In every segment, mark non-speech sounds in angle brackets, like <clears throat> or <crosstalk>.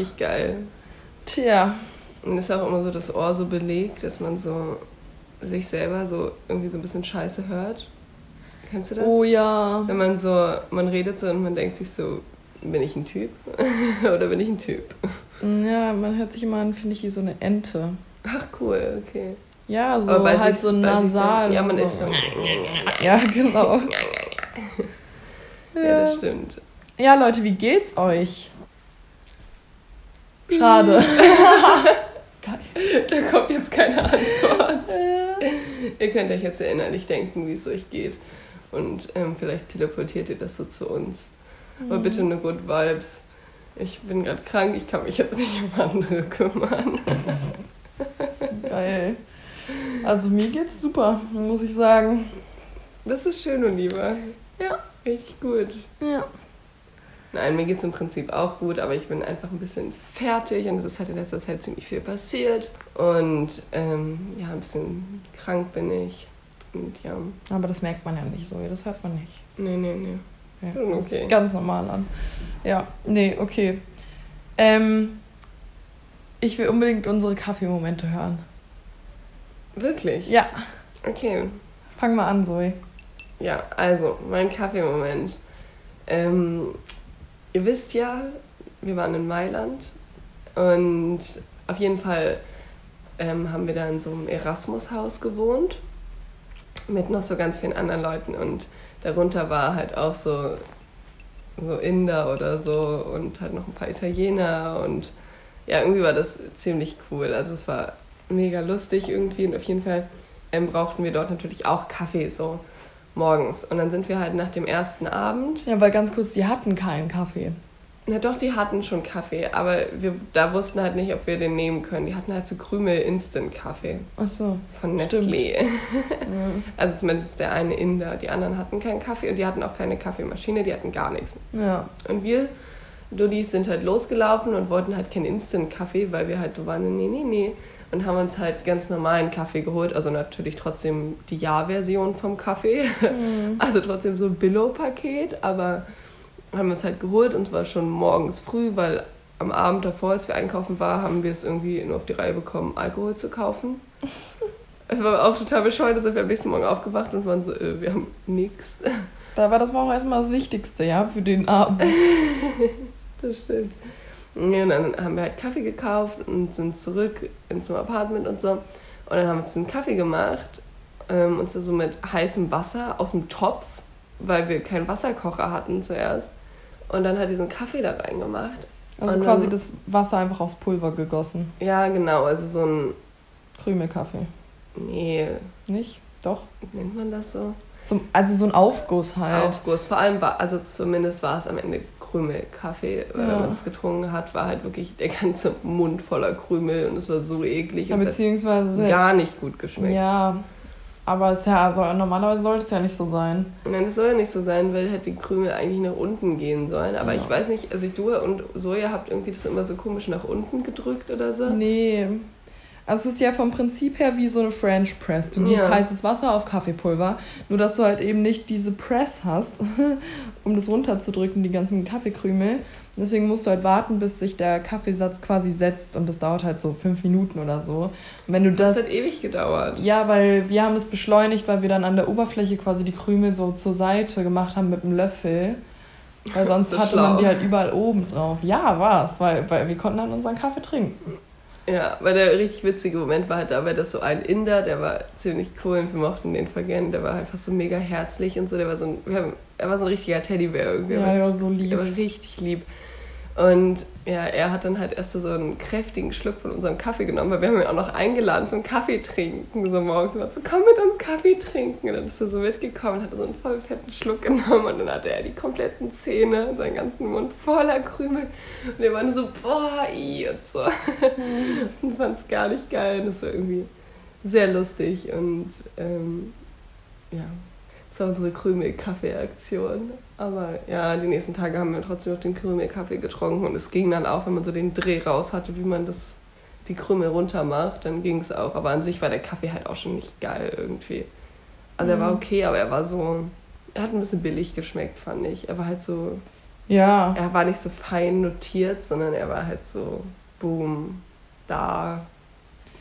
Richtig geil. Tja. Und ist auch immer so das Ohr so belegt, dass man so sich selber so irgendwie so ein bisschen scheiße hört. Kennst du das? Oh ja. Wenn man so, man redet so und man denkt sich so, bin ich ein Typ? <laughs> Oder bin ich ein Typ? Ja, man hört sich immer an, finde ich, wie so eine Ente. Ach cool, okay. Ja, so halt sich- so nasal. selber- Ja, man so. ist so. Ja, genau. <laughs> Ja, das stimmt. Ja, Leute, wie geht's euch? Schade. <laughs> Da kommt jetzt keine Antwort. Ihr könnt euch jetzt innerlich denken, wie es euch geht. Und ähm, vielleicht teleportiert ihr das so zu uns. Aber Mhm. bitte nur Good Vibes. Ich bin gerade krank, ich kann mich jetzt nicht um andere <laughs> kümmern. Geil. Also mir geht's super, muss ich sagen. Das ist schön, Oliver. Ja. Richtig gut. Ja. Nein, mir geht es im Prinzip auch gut, aber ich bin einfach ein bisschen fertig und es ist halt in letzter Zeit ziemlich viel passiert. Und ähm, ja, ein bisschen krank bin ich. Und ja, Aber das merkt man ja nicht so, das hört man nicht. nee, nee, nee. Ja, das okay. ist ganz normal an. Ja, nee, okay. Ähm, ich will unbedingt unsere Kaffeemomente hören. Wirklich? Ja, Okay. fang mal an, Zoe. Ja, also, mein Kaffeemoment. Ähm, ihr wisst ja, wir waren in Mailand und auf jeden Fall ähm, haben wir da in so einem Erasmus-Haus gewohnt mit noch so ganz vielen anderen Leuten und darunter war halt auch so, so Inder oder so und halt noch ein paar Italiener und ja, irgendwie war das ziemlich cool. Also es war mega lustig irgendwie und auf jeden Fall ähm, brauchten wir dort natürlich auch Kaffee so morgens. Und dann sind wir halt nach dem ersten Abend. Ja, weil ganz kurz, die hatten keinen Kaffee. Na doch, die hatten schon Kaffee, aber wir da wussten halt nicht, ob wir den nehmen können. Die hatten halt so Krümel Instant Kaffee Ach so. von. Nestlé. <laughs> Ja. Also zumindest der eine Inder. Die anderen hatten keinen Kaffee und die hatten auch keine Kaffeemaschine, die hatten gar nichts. ja. Und wir, Dullis, sind halt losgelaufen und wollten halt keinen Instant-Kaffee, weil wir halt so waren, nee, nee, nee. Und haben uns halt ganz normalen Kaffee geholt. Also natürlich trotzdem die Ja-Version vom Kaffee. Mhm. <laughs> Also trotzdem so ein Billo-Paket, aber haben uns halt geholt und zwar schon morgens früh, weil am Abend davor, als wir einkaufen waren, haben wir es irgendwie nur auf die Reihe bekommen, Alkohol zu kaufen. <laughs> Es war auch total bescheuert, da sind wir am nächsten Morgen aufgewacht und waren so, äh, wir haben nix. Da war das war auch erstmal das Wichtigste, ja, für den Abend. <laughs> Das stimmt. Und dann haben wir halt Kaffee gekauft und sind zurück ins Apartment und so. Und dann haben wir uns einen Kaffee gemacht. Ähm, und zwar so mit heißem Wasser aus dem Topf, weil wir keinen Wasserkocher hatten zuerst. Und dann hat diesen Kaffee da reingemacht. Also Und quasi dann- das Wasser einfach aufs Pulver gegossen. Ja, genau, also so ein. Krümelkaffee. Nee, Nicht? Doch. nennt man das so? Zum, also so ein Aufguss halt. Aufguss. Vor allem war, also zumindest war es am Ende Krümelkaffee. Weil Ja. wenn man es getrunken hat, war halt wirklich der ganze Mund voller Krümel und es war so eklig. Ja, es beziehungsweise gar nicht gut geschmeckt. Ja, aber es ja, also normalerweise soll es ja nicht so sein. Nein, das soll ja nicht so sein, weil hätte die Krümel eigentlich nach unten gehen sollen. Aber Ja. ich weiß nicht, also du und Soja habt irgendwie das immer so komisch nach unten gedrückt oder so. Nee. Also es ist ja vom Prinzip her wie so eine French Press. Du gießt Ja. heißes Wasser auf Kaffeepulver, nur dass du halt eben nicht diese Press hast, <laughs> um das runterzudrücken, die ganzen Kaffeekrümel. Deswegen musst du halt warten, bis sich der Kaffeesatz quasi setzt und das dauert halt so fünf Minuten oder so. Und wenn du Das das... hat ewig gedauert. Ja, weil wir haben es beschleunigt, weil wir dann an der Oberfläche quasi die Krümel so zur Seite gemacht haben mit einem Löffel. Weil sonst So hatte schlau. man die halt überall oben drauf. Ja, war's, weil, weil wir konnten dann unseren Kaffee trinken. Ja, weil der richtig witzige Moment war halt dabei, dass so ein Inder, der war ziemlich cool und wir mochten den gern, der war einfach so mega herzlich und so, der war so ein, haben, er war so ein richtiger Teddybär irgendwie. Ja, Er der war so lieb. Der war richtig lieb. Und ja, er hat dann halt erst so einen kräftigen Schluck von unserem Kaffee genommen, weil wir haben ihn auch noch eingeladen zum Kaffee trinken. So morgens immer so, komm mit uns Kaffee trinken. Und dann ist er so mitgekommen und hat so einen voll fetten Schluck <laughs> genommen und dann hatte er die kompletten Zähne und seinen ganzen Mund voller Krümel. Und er war nur so, boah, i und so. Und fand es gar nicht geil. Und das war irgendwie sehr lustig und ähm, ja, das war unsere Krümel-Kaffee-Aktion. Aber ja, die nächsten Tage haben wir trotzdem noch den Krümel-Kaffee getrunken und es ging dann auch, wenn man so den Dreh raus hatte, wie man das, die Krümel runter macht, dann ging es auch. Aber an sich war der Kaffee halt auch schon nicht geil irgendwie. Also er war Mhm. okay, aber er war so, er hat ein bisschen billig geschmeckt, fand ich. Er war halt so, Ja. Er war nicht so fein notiert, sondern er war halt so, boom, da.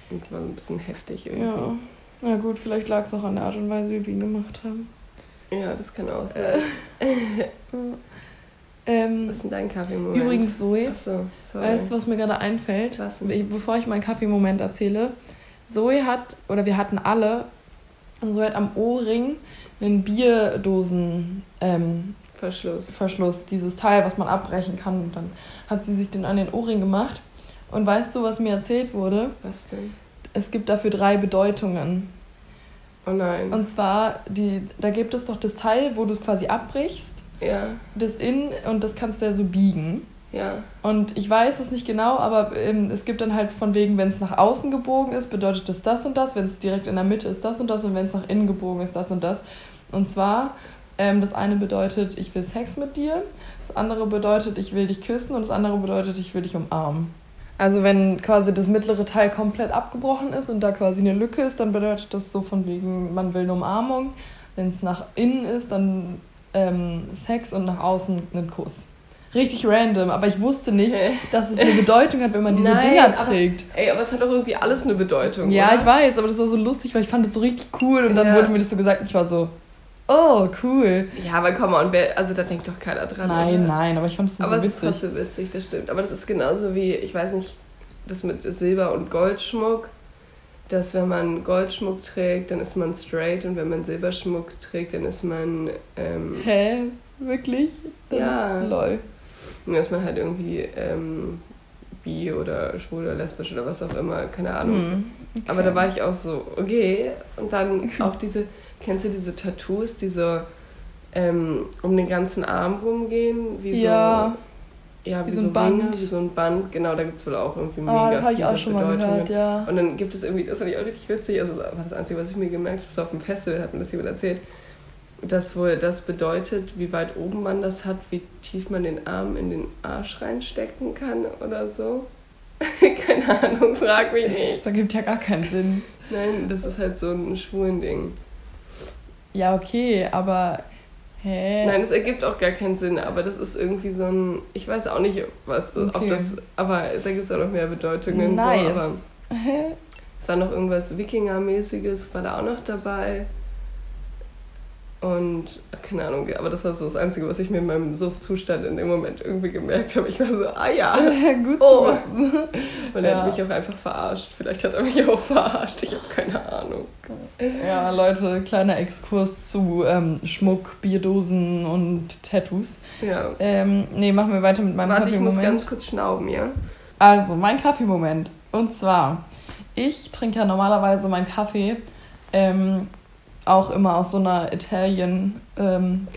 Und war so ein bisschen heftig irgendwie. Ja. Na gut, vielleicht lag es auch an der Art und Weise, wie wir ihn gemacht haben. Ja, das kann auch sein. <laughs> Ähm, Was ist denn dein Kaffeemoment? übrigens, Zoe, sorry. weißt du, was mir gerade einfällt? Was Bevor ich meinen Kaffeemoment erzähle. Zoe hat, oder wir hatten alle, Zoe hat am Ohrring einen Bierdosen ähm, Verschluss. Verschluss, dieses Teil, was man abbrechen kann. Und dann hat sie sich den an den Ohrring gemacht. Und weißt du, was mir erzählt wurde? Was denn? Es gibt dafür drei Bedeutungen. Oh nein. Und zwar, die, da gibt es doch das Teil, wo du es quasi abbrichst, ja, das in und das kannst du ja so biegen. ja. Und ich weiß es nicht genau, aber ähm, es gibt dann halt von wegen, wenn es nach außen gebogen ist, bedeutet das das und das. Wenn es direkt in der Mitte ist, das und das. Und wenn es nach innen gebogen ist, das und das. Und zwar, ähm, das eine bedeutet, ich will Sex mit dir. Das andere bedeutet, ich will dich küssen. Und das andere bedeutet, ich will dich umarmen. Also wenn quasi das mittlere Teil komplett abgebrochen ist und da quasi eine Lücke ist, dann bedeutet das so von wegen, man will eine Umarmung. Wenn es nach innen ist, dann ähm, Sex und nach außen einen Kuss. Richtig random, aber ich wusste nicht, Hä? dass es eine Bedeutung hat, wenn man diese <laughs> Nein, Dinger aber- trägt. Ey, aber es hat doch irgendwie alles eine Bedeutung. Ja, oder? ich weiß, aber das war so lustig, weil ich fand es so richtig cool und dann Ja. wurde mir das so gesagt ich war so, oh, cool. Ja, aber komm on, wer, also da denkt doch keiner dran. Nein, oder? nein, aber ich fand es so Aber es ist witzig. trotzdem witzig, das stimmt. Aber das ist genauso wie, ich weiß nicht, das mit Silber- und Goldschmuck, dass wenn man Goldschmuck trägt, dann ist man straight und wenn man Silberschmuck trägt, dann ist man, ähm, Hä? Wirklich? Ja. Lol. dann ist man halt irgendwie ähm, bi oder schwul oder lesbisch oder was auch immer, keine Ahnung. Hm, okay. Aber da war ich auch so, okay. Und dann auch diese, kennst du diese Tattoos, die so ähm, um den ganzen Arm rumgehen? Wie Ja. so, ja, wie, Wie so, ein Ringe, Band. wie so ein Band. Genau, da gibt es wohl auch irgendwie Oh, mega das habe ich viele auch schon mal Bedeutungen. gehört, ja. Und dann gibt es irgendwie, das fand ich auch richtig witzig, also das war das Einzige, was ich mir gemerkt habe, so auf dem Festival hat mir das jemand erzählt, dass wohl das bedeutet, wie weit oben man das hat, wie tief man den Arm in den Arsch reinstecken kann oder so. <laughs> Keine Ahnung, frag mich nicht. Das ergibt ja gar keinen Sinn. Nein, das ist halt so ein schwulen Ding. Ja, okay, aber hä? Nein, es ergibt auch gar keinen Sinn, aber das ist irgendwie so ein, ich weiß auch nicht, was das, ob Okay. das, aber da gibt es auch noch mehr Bedeutungen. So, aber nice. <laughs> Es war noch irgendwas Wikinger-mäßiges, war da auch noch dabei. Und keine Ahnung, aber das war so das Einzige, was ich mir in meinem Suchtzustand in dem Moment irgendwie gemerkt habe. Ich war so, ah ja. <laughs> Gut Oh. zu wissen. <laughs> Und er Ja. hat mich auch einfach verarscht. Vielleicht hat er mich auch verarscht, ich habe keine Ahnung. Ja, Leute, kleiner Exkurs zu ähm, Schmuck, Bierdosen und Tattoos. Ja. Ähm, nee, machen wir weiter mit meinem Warte, ich muss Kaffeemoment. ganz kurz schnauben, ja? Also, mein Kaffeemoment. Und zwar, ich trinke ja normalerweise meinen Kaffee ähm, auch immer aus so einer Italien ähm,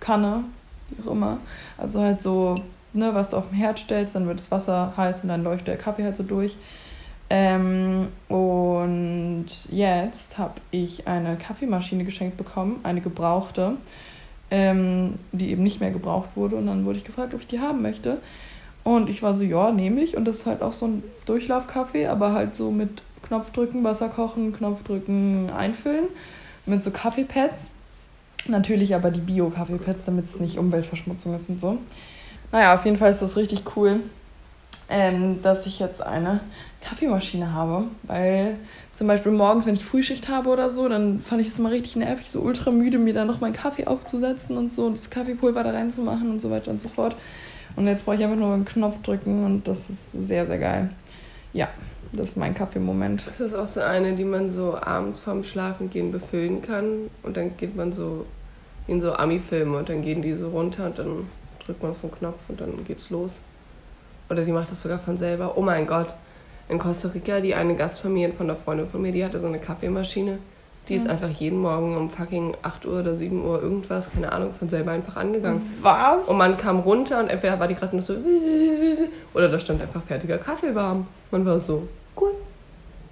Kanne, wie auch immer. Also halt so, ne, was du auf dem Herd stellst, dann wird das Wasser heiß und dann läuft der Kaffee halt so durch. Ähm, und jetzt habe ich eine Kaffeemaschine geschenkt bekommen, eine gebrauchte, ähm, die eben nicht mehr gebraucht wurde. Und dann wurde ich gefragt, ob ich die haben möchte. Und ich war so, ja, nehme ich. Und das ist halt auch so ein Durchlaufkaffee, aber halt so mit Knopfdrücken, Wasser kochen, Knopfdrücken, einfüllen. Mit so Kaffeepads. Natürlich aber die Bio-Kaffeepads, damit es nicht Umweltverschmutzung ist und so. Naja, auf jeden Fall ist das richtig cool, ähm, dass ich jetzt eine Kaffeemaschine habe. Weil zum Beispiel morgens, wenn ich Frühschicht habe oder so, dann fand ich es immer richtig nervig, so ultra müde, mir dann noch meinen Kaffee aufzusetzen und so, das Kaffeepulver da reinzumachen und so weiter und so fort. Und jetzt brauche ich einfach nur einen Knopf drücken und das ist sehr, sehr geil. Ja, das ist mein Kaffeemoment. Ist das auch so eine, die man so abends vorm Schlafengehen befüllen kann? Und dann geht man so in so Ami-Filme und dann gehen die so runter und dann drückt man auf so einen Knopf und dann geht's los. Oder die macht das sogar von selber. Oh mein Gott. In Costa Rica, die eine Gastfamilie von einer Freundin von mir, die hatte so eine Kaffeemaschine. Die ist einfach jeden Morgen um fucking 8 Uhr oder 7 Uhr irgendwas, keine Ahnung, von selber einfach angegangen. Was? Und man kam runter und entweder war die gerade noch so oder da stand einfach fertiger Kaffee warm. Man war so, cool.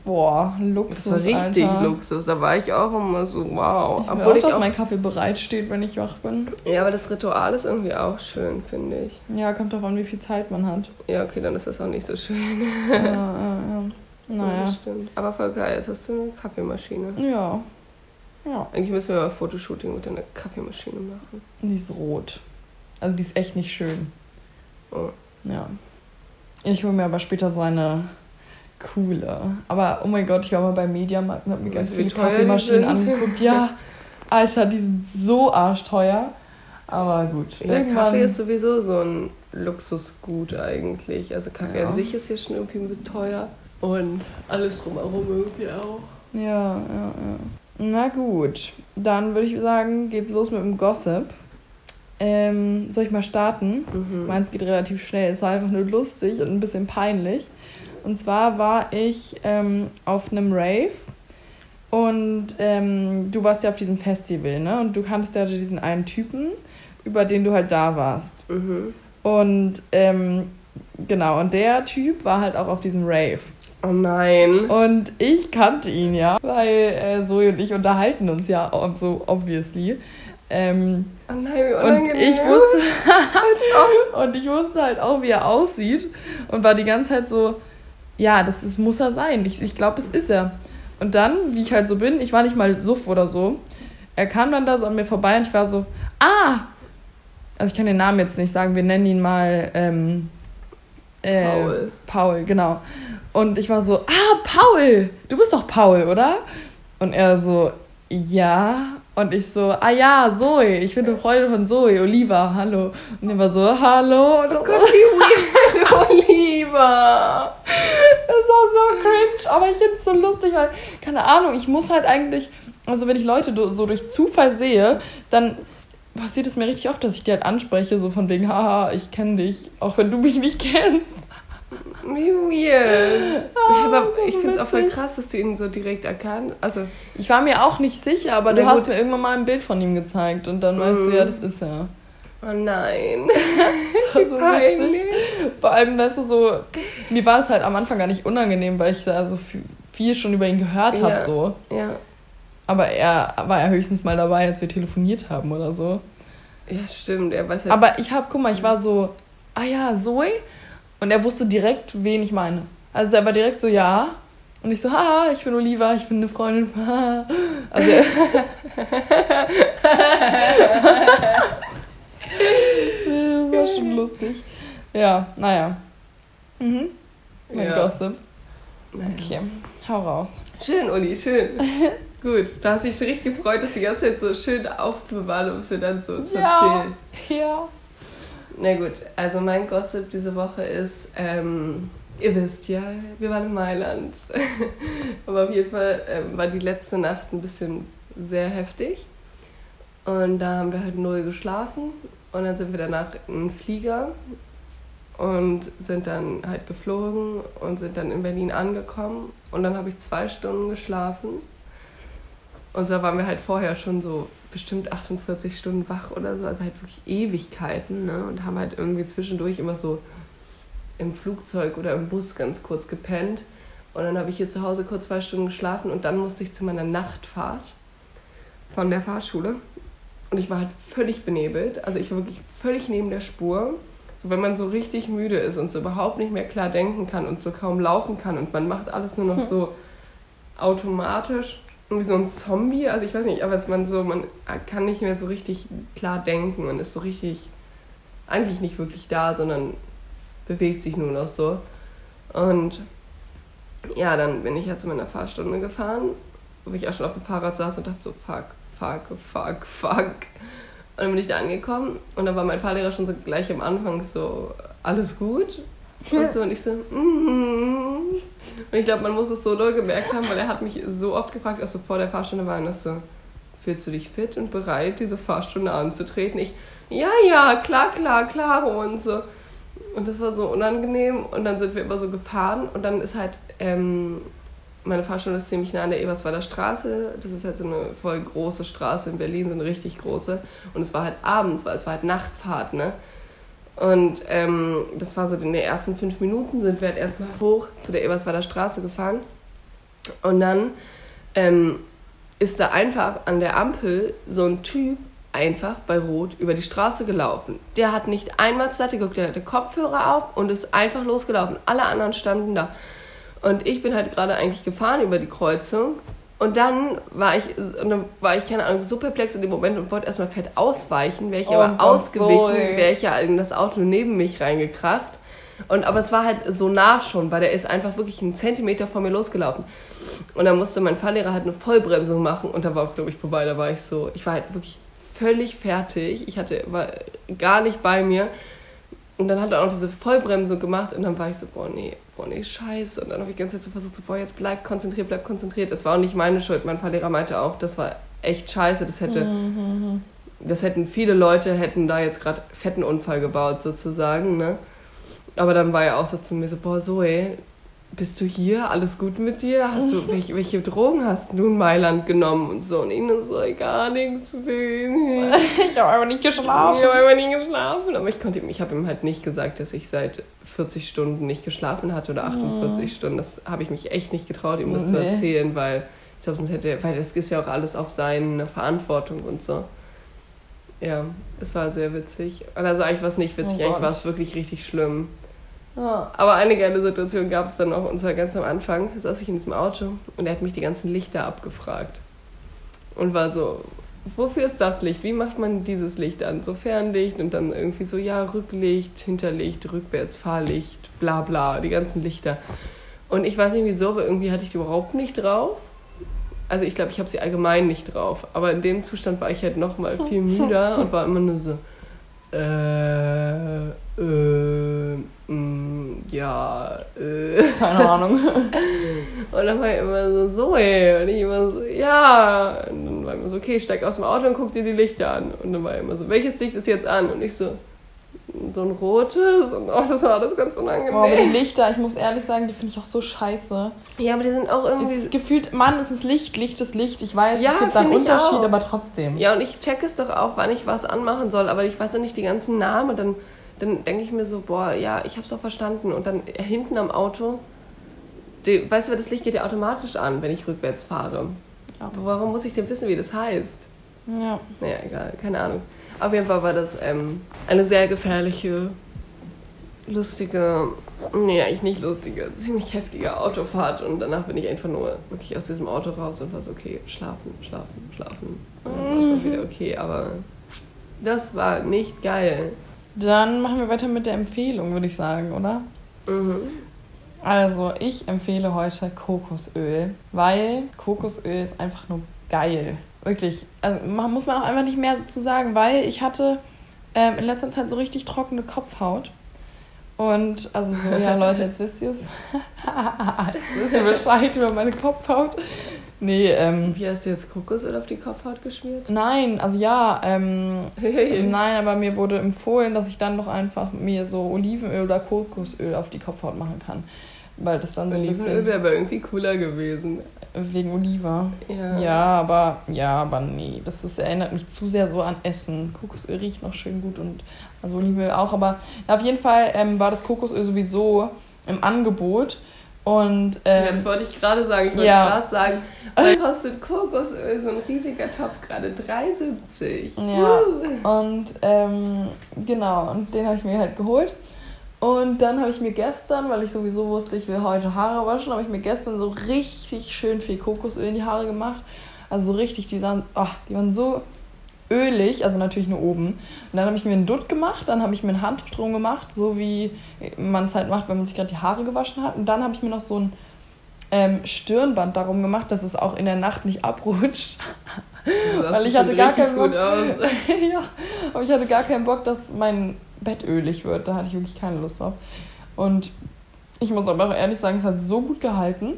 Boah, Luxus, Das war richtig Alter. Luxus. Da war ich auch immer so, wow. Ich Obwohl auch, ich dass auch, mein Kaffee bereitsteht, wenn ich wach bin. ja, aber das Ritual ist irgendwie auch schön, finde ich. Ja, kommt drauf an, wie viel Zeit man hat. Ja, okay, dann ist das auch nicht so schön. ja, ja, ja. <laughs> Ja, Naja. stimmt. Aber voll geil, jetzt hast du eine Kaffeemaschine. Ja. Ja. Eigentlich müssen wir mal ein Fotoshooting mit einer Kaffeemaschine machen. Die ist rot. Also die ist echt nicht schön. Oh. Ja. Ich hole mir aber später so eine coole. Aber oh mein Gott, ich war mal beim Mediamarkt und habe mir ganz viele Kaffeemaschinen angeguckt. Ja, <laughs> Alter, die sind so arschteuer. Aber gut. Ja, Kaffee ist sowieso so ein Luxusgut eigentlich. Also Kaffee Ja. an sich ist ja schon irgendwie ein bisschen teuer. Und alles drumherum irgendwie auch. Ja, ja, ja. Na gut, dann würde ich sagen, geht's los mit dem Gossip. Ähm, soll ich mal starten? Mhm. Meins geht relativ schnell. Es war einfach nur lustig und ein bisschen peinlich. Und zwar war ich ähm, auf einem Rave und ähm, du warst ja auf diesem Festival, ne? Und du kanntest ja diesen einen Typen, über den du halt da warst. Mhm. Und ähm, genau, und der Typ war halt auch auf diesem Rave. Oh nein. Und ich kannte ihn ja, weil äh, Zoe und ich unterhalten uns ja auch so obviously. Ähm, Oh nein, wie und unangenehm. ich wusste <laughs> <laughs> und ich wusste halt auch, wie er aussieht und war die ganze Zeit so, ja, das ist, muss er sein. Ich, ich glaube, es ist er. Und dann, wie ich halt so bin, ich war nicht mal suff oder so. Er kam dann da so an mir vorbei und ich war so, ah! Also ich kann den Namen jetzt nicht sagen, wir nennen ihn mal ähm, äh, Paul. Paul, genau. Und ich war so, ah, Paul, du bist doch Paul, oder? Und er so, ja. Und ich so, ah ja, Zoe, ich bin eine Freundin von Zoe, Oliva, hallo. Und er war so, hallo. Und Oh Gott, <laughs> wie weird, Oliver. das war so cringe, aber ich finde es so lustig, weil, keine Ahnung, ich muss halt eigentlich, also wenn ich Leute so durch Zufall sehe, dann passiert es mir richtig oft, dass ich die halt anspreche, so von wegen, haha, ich kenne dich, auch wenn du mich nicht kennst. Wie weird. Ah, aber ist ich so finde es auch voll krass, dass du ihn so direkt erkannt Also, Ich war mir auch nicht sicher, aber du hast gut. mir irgendwann mal ein Bild von ihm gezeigt und dann weißt du, Mhm. ja, das ist er. oh nein. <laughs> So witzig. Vor allem, weißt du, so, mir war es halt am Anfang gar nicht unangenehm, weil ich da so viel, schon über ihn gehört habe, Ja. so. Ja. Aber er war ja höchstens mal dabei, als wir telefoniert haben oder so. Ja, stimmt. Er weiß ja. Aber ich hab, guck mal, ich war so, ah ja, Zoe? Und er wusste direkt, wen ich meine. Also er war direkt so, ja. Und ich so, haha, ich bin Oliva, ich bin eine Freundin. <laughs> Also <laughs> das war schon lustig. Ja, naja. Mhm. Mein Ja. Gossip. Okay, hau raus. Schön, Uli, schön. <laughs> Gut, da hast du dich richtig gefreut, das die ganze Zeit so schön aufzubewahren, um es mir dann so zu Ja. erzählen. Ja. Na gut, also mein Gossip diese Woche ist, ähm, ihr wisst ja, wir waren in Mailand. <laughs> Aber auf jeden Fall ähm, war die letzte Nacht ein bisschen sehr heftig. Und da haben wir halt null geschlafen. Und dann sind wir danach in einen Flieger und sind dann halt geflogen und sind dann in Berlin angekommen. Und dann habe ich zwei Stunden geschlafen. Und so waren wir halt vorher schon so bestimmt 48 Stunden wach oder so, also halt wirklich Ewigkeiten, ne? Und haben halt irgendwie zwischendurch immer so im Flugzeug oder im Bus ganz kurz gepennt. Und dann habe ich hier zu Hause kurz zwei Stunden geschlafen und dann musste ich zu meiner Nachtfahrt von der Fahrschule. Und ich war halt völlig benebelt. Also ich war wirklich völlig neben der Spur. So, wenn man so richtig müde ist und so überhaupt nicht mehr klar denken kann und so kaum laufen kann und man macht alles nur noch so automatisch, irgendwie so ein Zombie. Also ich weiß nicht, aber man so, man kann nicht mehr so richtig klar denken und ist so richtig eigentlich nicht wirklich da, sondern bewegt sich nur noch so. Und ja, dann bin ich ja zu meiner Fahrstunde gefahren, wo ich auch schon auf dem Fahrrad saß und dachte so, fuck, fuck, fuck, fuck. Und dann bin ich da angekommen und dann war mein Fahrlehrer schon so gleich am Anfang so, alles gut? <laughs> Und so, und ich so, mhm. Und ich glaube, man muss es so doll gemerkt haben, weil er hat mich so oft gefragt, als wir vor der Fahrstunde waren, dass so, fühlst du dich fit und bereit, diese Fahrstunde anzutreten? Ich, ja, ja, klar, klar, klar und so. Und das war so unangenehm und dann sind wir immer so gefahren und dann ist halt, ähm, meine Fahrstunde ist ziemlich nah an der Eberswalder Straße. Das ist halt so eine voll große Straße in Berlin, so eine richtig große. Und es war halt abends, weil es war halt Nachtfahrt, ne? Und ähm, das war so in den ersten fünf Minuten, sind wir halt erstmal hoch zu der Eberswalder Straße gefahren. Und dann ähm, ist da einfach an der Ampel so ein Typ einfach bei Rot über die Straße gelaufen. Der hat nicht einmal zur Seite geguckt, der hatte Kopfhörer auf und ist einfach losgelaufen. Alle anderen standen da. Und ich bin halt gerade eigentlich gefahren über die Kreuzung Und dann war ich, dann war ich, keine Ahnung, so perplex in dem Moment und wollte erstmal fett ausweichen. Wäre ich Oh aber ausgewichen, wäre ich ja in das Auto neben mich reingekracht. Und, aber es war halt so nah schon, weil der ist einfach wirklich einen Zentimeter vor mir losgelaufen. Und dann musste mein Fahrlehrer halt eine Vollbremsung machen und da war, glaube ich, vorbei. Da war ich so, ich war halt wirklich völlig fertig. Ich hatte, war gar nicht bei mir. Und dann hat er auch diese Vollbremsung gemacht und dann war ich so, boah, nee, boah, nee, scheiße. Und dann habe ich die ganze Zeit so versucht, so, boah, jetzt bleib konzentriert, bleib konzentriert. Das war auch nicht meine Schuld. Mein Fahrlehrer meinte auch, das war echt scheiße. Das hätte, das hätten viele Leute, hätten da jetzt gerade fetten Unfall gebaut, sozusagen, ne? Aber dann war er auch so zu mir so, boah, Zoe, bist du hier? Alles gut mit dir? Hast du, welche, welche Drogen hast du in Mailand genommen und so? Und ich so, gar nichts. <laughs> Ich habe einfach nicht Ich habe einfach nicht geschlafen. Aber ich konnte ihm, ich habe ihm halt nicht gesagt, dass ich seit 40 Stunden nicht geschlafen hatte oder 48 Stunden. Das habe ich mich echt nicht getraut, ihm das zu Nee. erzählen, weil ich glaube, sonst hätte er, weil das ist ja auch alles auf seine Verantwortung und so. Ja, es war sehr witzig. Also eigentlich war es nicht witzig, Oh eigentlich war es wirklich richtig schlimm. Ja. Aber eine geile Situation gab es dann auch, und zwar ganz am Anfang, saß ich in diesem Auto und er hat mich die ganzen Lichter abgefragt. Und war so, wofür ist das Licht? Wie macht man dieses Licht an? So Fernlicht und dann irgendwie so, ja, Rücklicht, Hinterlicht, Rückwärts, Fahrlicht, bla bla, die ganzen Lichter. Und ich weiß nicht wieso, aber irgendwie hatte ich die überhaupt nicht drauf. Also ich glaube, ich habe sie allgemein nicht drauf. Aber in dem Zustand war ich halt nochmal viel <laughs> müder und war immer nur so, äh, äh, mh, ja, äh. <laughs> Keine Ahnung. <laughs> Und dann war er immer so, Zoe. Und ich immer so, ja. Und dann war er immer so, okay, steig aus dem Auto und guck dir die Lichter an. Und dann war er immer so, welches Licht ist jetzt an? Und ich so, so ein rotes. Und oh, das war alles ganz unangenehm. Boah, aber die Lichter, ich muss ehrlich sagen, die finde ich auch so scheiße. ja, aber die sind auch Es irgendwie... ist gefühlt, Mann, es ist Licht, Licht ist Licht. Ich weiß, Ja, es gibt da einen Unterschied, auch. aber trotzdem. Ja, und ich check es doch auch, wann ich was anmachen soll, aber ich weiß ja nicht die ganzen Namen. Dann, dann denke ich mir so, boah, ja, ich hab's doch verstanden. Und dann hinten am Auto, die, weißt du, das Licht geht ja automatisch an, wenn ich rückwärts fahre. Aber warum muss ich denn wissen, wie das heißt? Ja. Naja, egal, keine Ahnung. Auf jeden Fall war das ähm, eine sehr gefährliche, lustige, nee, eigentlich nicht lustige, ziemlich heftige Autofahrt. Und danach bin ich einfach nur wirklich aus diesem Auto raus und war so, okay, schlafen, schlafen, schlafen. Und dann war es auch wieder okay, aber das war nicht geil. Dann machen wir weiter mit der Empfehlung, würde ich sagen, oder? Mhm. Also, ich empfehle heute Kokosöl, weil Kokosöl ist einfach nur geil. Wirklich. Also, man muss man auch einfach nicht mehr zu sagen, weil ich hatte ähm, in letzter Zeit so richtig trockene Kopfhaut. Und, also so, ja, Leute, jetzt wisst ihr es. jetzt <laughs> wisst ihr Bescheid über meine Kopfhaut. Nee, ähm, Wie hast du jetzt Kokosöl auf die Kopfhaut geschmiert? nein, also ja, ähm, Nein, aber mir wurde empfohlen, dass ich dann doch einfach mir so Olivenöl oder Kokosöl auf die Kopfhaut machen kann. Weil das dann so ein Olivenöl bisschen wäre aber irgendwie cooler gewesen. Wegen Oliva. Ja. Ja, aber ja, aber nee, das ist, erinnert mich zu sehr so an Essen. Kokosöl riecht noch schön gut und also Olivenöl auch, aber auf jeden Fall ähm, war das Kokosöl sowieso im Angebot und ähm, Ja, das wollte ich gerade sagen. Ich wollte ja. gerade sagen, was kostet Kokosöl, so ein riesiger Topf gerade 3,70. Ja. Uh. Und ähm, genau, und den habe ich mir halt geholt. Und dann habe ich mir gestern, weil ich sowieso wusste, ich will heute Haare waschen, habe ich mir gestern so richtig schön viel Kokosöl in die Haare gemacht. Also so richtig, die, sahen, oh, die waren so ölig, also natürlich nur oben. Und dann habe ich mir einen Dutt gemacht, dann habe ich mir ein Handtuch drum gemacht, so wie man es halt macht, wenn man sich gerade die Haare gewaschen hat. Und dann habe ich mir noch so ein ähm, Stirnband darum gemacht, dass es auch in der Nacht nicht abrutscht. Das Weil ich hatte gar keinen gut Bock. aus. <laughs> ja, aber ich hatte gar keinen Bock, dass mein Bett ölig wird. Da hatte ich wirklich keine Lust drauf. Und ich muss aber auch ehrlich sagen, es hat so gut gehalten.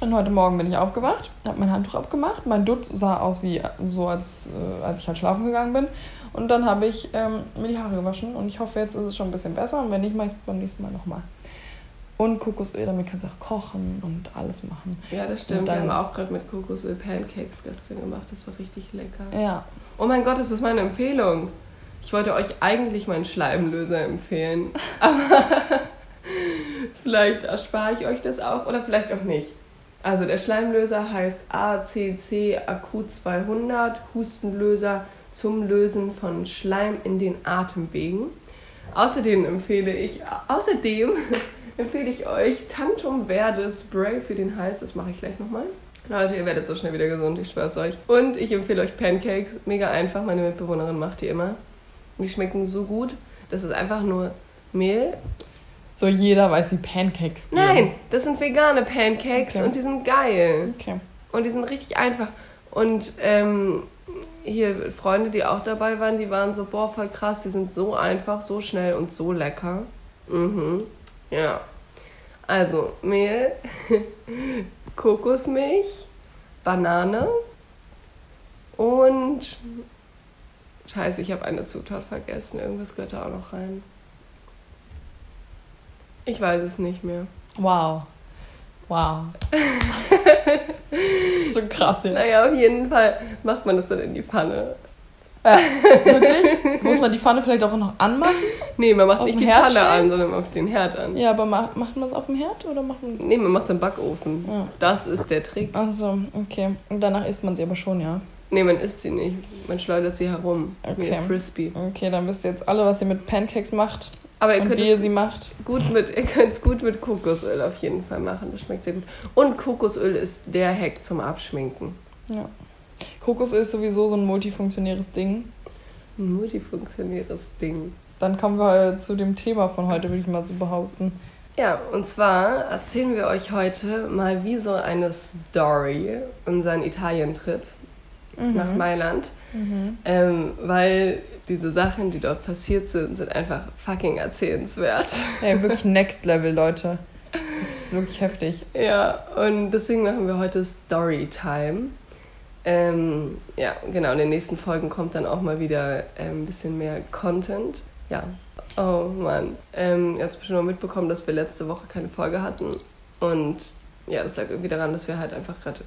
Und heute Morgen bin ich aufgewacht, habe mein Handtuch abgemacht. Mein Dutt sah aus wie so, als, äh, als ich halt schlafen gegangen bin. Und dann habe ich ähm, mir die Haare gewaschen. Und ich hoffe, jetzt ist es schon ein bisschen besser. Und wenn nicht, mache ich es beim nächsten Mal nochmal. Und Kokosöl, damit kannst du auch kochen und alles machen. Ja, das stimmt. Und Wir dann- haben auch gerade mit Kokosöl Pancakes gestern gemacht. Das war richtig lecker. Ja. Oh mein Gott, das ist meine Empfehlung. Ich wollte euch eigentlich meinen Schleimlöser empfehlen. <laughs> Aber <laughs> vielleicht erspare ich euch das auch oder vielleicht auch nicht. Also der Schleimlöser heißt ACC Akut 200 Hustenlöser zum Lösen von Schleim in den Atemwegen. Außerdem empfehle ich außerdem <laughs> empfehle ich euch Tantum Verde Spray für den Hals. Das mache ich gleich nochmal. Leute, ihr werdet so schnell wieder gesund, ich schwör's euch. Und ich empfehle euch Pancakes. Mega einfach, meine Mitbewohnerin macht die immer. Die schmecken so gut. Das ist einfach nur Mehl. So jeder weiß, wie Pancakes gehen. Nein, das sind vegane Pancakes Okay. und die sind geil. Okay. Und die sind richtig einfach. Und ähm, hier Freunde, die auch dabei waren, die waren so, boah, voll krass, die sind so einfach, so schnell und so lecker. Mhm. Ja. Also Mehl, <laughs> Kokosmilch, Banane und Scheiße, ich habe eine Zutat vergessen. Irgendwas gehört da auch noch rein. Ich weiß es nicht mehr. Wow. Wow. <laughs> das ist schon krass jetzt. Naja, auf jeden Fall macht man das dann in die Pfanne. Äh, wirklich? Muss man die Pfanne vielleicht auch noch anmachen? Nee, man macht Auf nicht die Herd Pfanne an, stellen? sondern man macht den Herd an. Ja, aber ma macht man es auf dem Herd oder macht man. Nee, man macht es im Backofen. Ja. Das ist der Trick. Achso, okay. Und danach isst man sie aber schon, ja. Nee, man isst sie nicht. Man schleudert sie herum. Wie Okay. ein Frisbee. Okay, dann wisst ihr jetzt alle, was ihr mit Pancakes macht Aber ihr und könnt wie ihr es sie macht. gut mit, ihr könnt es gut mit Kokosöl auf jeden Fall machen. Das schmeckt sehr gut. Und Kokosöl ist der Hack zum Abschminken. Ja. Kokosöl ist sowieso so ein multifunktionäres Ding. Ein multifunktionäres Ding. Dann kommen wir äh, zu dem Thema von heute, würde ich mal so behaupten. Ja, und zwar erzählen wir euch heute mal wie so eine Story, unseren Italien-Trip nach Mailand. Mhm. Ähm, weil diese Sachen, die dort passiert sind, sind einfach fucking erzählenswert. Ey, <laughs> wirklich Next Level, Leute. Das ist wirklich heftig. Ja, und deswegen machen wir heute Storytime. Ähm, ja, genau, in den nächsten Folgen kommt dann auch mal wieder ähm, ein bisschen mehr Content. Ja, oh Mann. Ähm, ihr habt bestimmt noch mitbekommen, dass wir letzte Woche keine Folge hatten. Und ja, das lag irgendwie daran, dass wir halt einfach gerade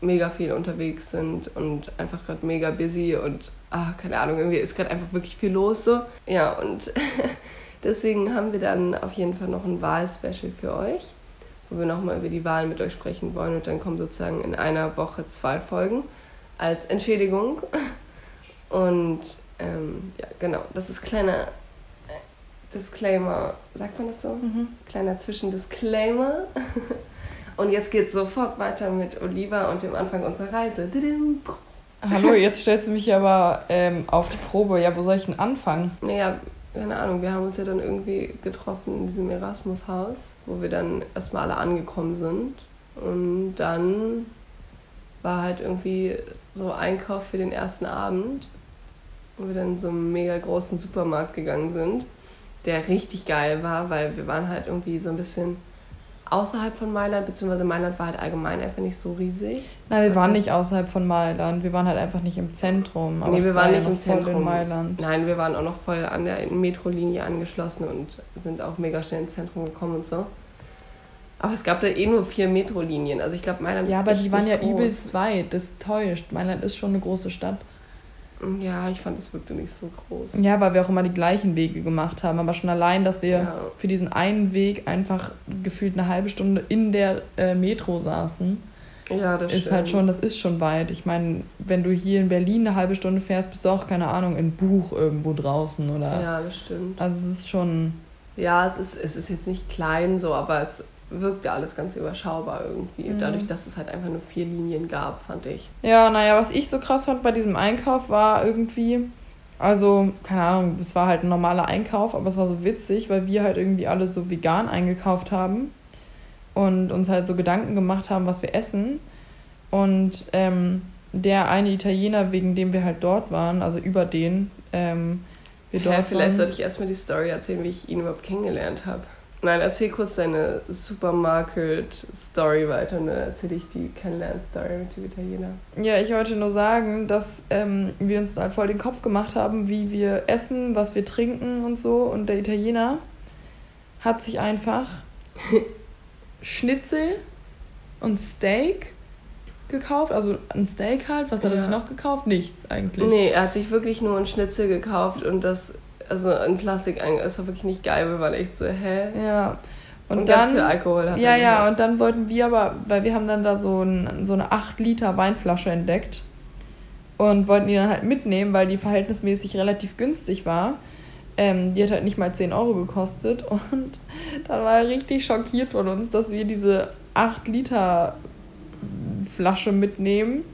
mega viel unterwegs sind und einfach gerade mega busy und, ah, keine Ahnung, irgendwie ist gerade einfach wirklich viel los so. Ja, und <laughs> deswegen haben wir dann auf jeden Fall noch ein Wahlspecial für euch wo wir nochmal über die Wahlen mit euch sprechen wollen. Und dann kommen sozusagen in einer Woche zwei Folgen als Entschädigung. <laughs> Und ähm, ja, genau, das ist kleiner äh, Disclaimer, sagt man das so? Mhm. Kleiner Zwischendisclaimer. <laughs> Und jetzt geht's sofort weiter mit Oliva und dem Anfang unserer Reise. Hallo, jetzt stellst du mich aber ähm, auf die Probe. Ja, wo soll ich denn anfangen? Naja, keine Ahnung, wir haben uns ja dann irgendwie getroffen in diesem Erasmus-Haus, wo wir dann erstmal alle angekommen sind. Und dann war halt irgendwie so Einkauf für den ersten Abend, wo wir dann in so einen mega großen Supermarkt gegangen sind, der richtig geil war, weil wir waren halt irgendwie so ein bisschen außerhalb von Mailand, beziehungsweise Mailand war halt allgemein einfach nicht so riesig. Nein, wir Was waren nicht außerhalb von Mailand. Wir waren halt einfach nicht im Zentrum. Aber nee, wir waren war ja nicht im Zentrum. Mailand. Nein, wir waren auch noch voll an der Metrolinie angeschlossen und sind auch mega schnell ins Zentrum gekommen und so. Aber es gab da eh nur vier Metrolinien. Also ich glaube, Mailand Ja, ist aber echt die waren ja groß. übelst weit. Das täuscht. Mailand ist schon eine große Stadt. Ja, ich fand, es wirkte nicht so groß. Ja, weil wir auch immer die gleichen Wege gemacht haben. Aber schon allein, dass wir Ja. für diesen einen Weg einfach gefühlt eine halbe Stunde in der äh, Metro saßen, Ja, das ist stimmt. halt schon, das ist schon weit. Ich meine, wenn du hier in Berlin eine halbe Stunde fährst, bist du auch, keine Ahnung, in Buch irgendwo draußen oder. Ja, das stimmt. Also es ist schon. Ja, es ist, es ist jetzt nicht klein so, aber es wirkte alles ganz überschaubar irgendwie. Mhm. Dadurch, dass es halt einfach nur vier Linien gab, fand ich. Ja, naja, was ich so krass fand bei diesem Einkauf war irgendwie, also, keine Ahnung, es war halt ein normaler Einkauf, aber es war so witzig, weil wir halt irgendwie alle so vegan eingekauft haben und uns halt so Gedanken gemacht haben, was wir essen. Und ähm, der eine Italiener, wegen dem wir halt dort waren, also über den, ähm, wir dort Ja, vielleicht waren. sollte ich erstmal die Story erzählen, wie ich ihn überhaupt kennengelernt habe. Nein, erzähl kurz deine Supermarket-Story weiter und dann erzähle ich die Kennenlern-Story mit dem Italiener. Ja, ich wollte nur sagen, dass ähm, wir uns halt voll den Kopf gemacht haben, wie wir essen, was wir trinken und so. Und der Italiener hat sich einfach <laughs> Schnitzel und Steak gekauft. Also ein Steak halt. Was hat er Ja. sich noch gekauft? Nichts eigentlich. Nee, er hat sich wirklich nur einen Schnitzel gekauft und das, also in Plastik, einge- es war wirklich nicht geil. Wir waren echt so, hä? Ja. Und, Und, dann. ganz viel Alkohol hat Ja, ja, gehabt. und dann wollten wir aber, weil wir haben dann da so, ein, so eine 8 Liter Weinflasche entdeckt und wollten die dann halt mitnehmen, weil die verhältnismäßig relativ günstig war. Ähm, die hat halt nicht mal 10 Euro gekostet <laughs> und dann war er richtig schockiert von uns, dass wir diese 8 Liter Flasche mitnehmen.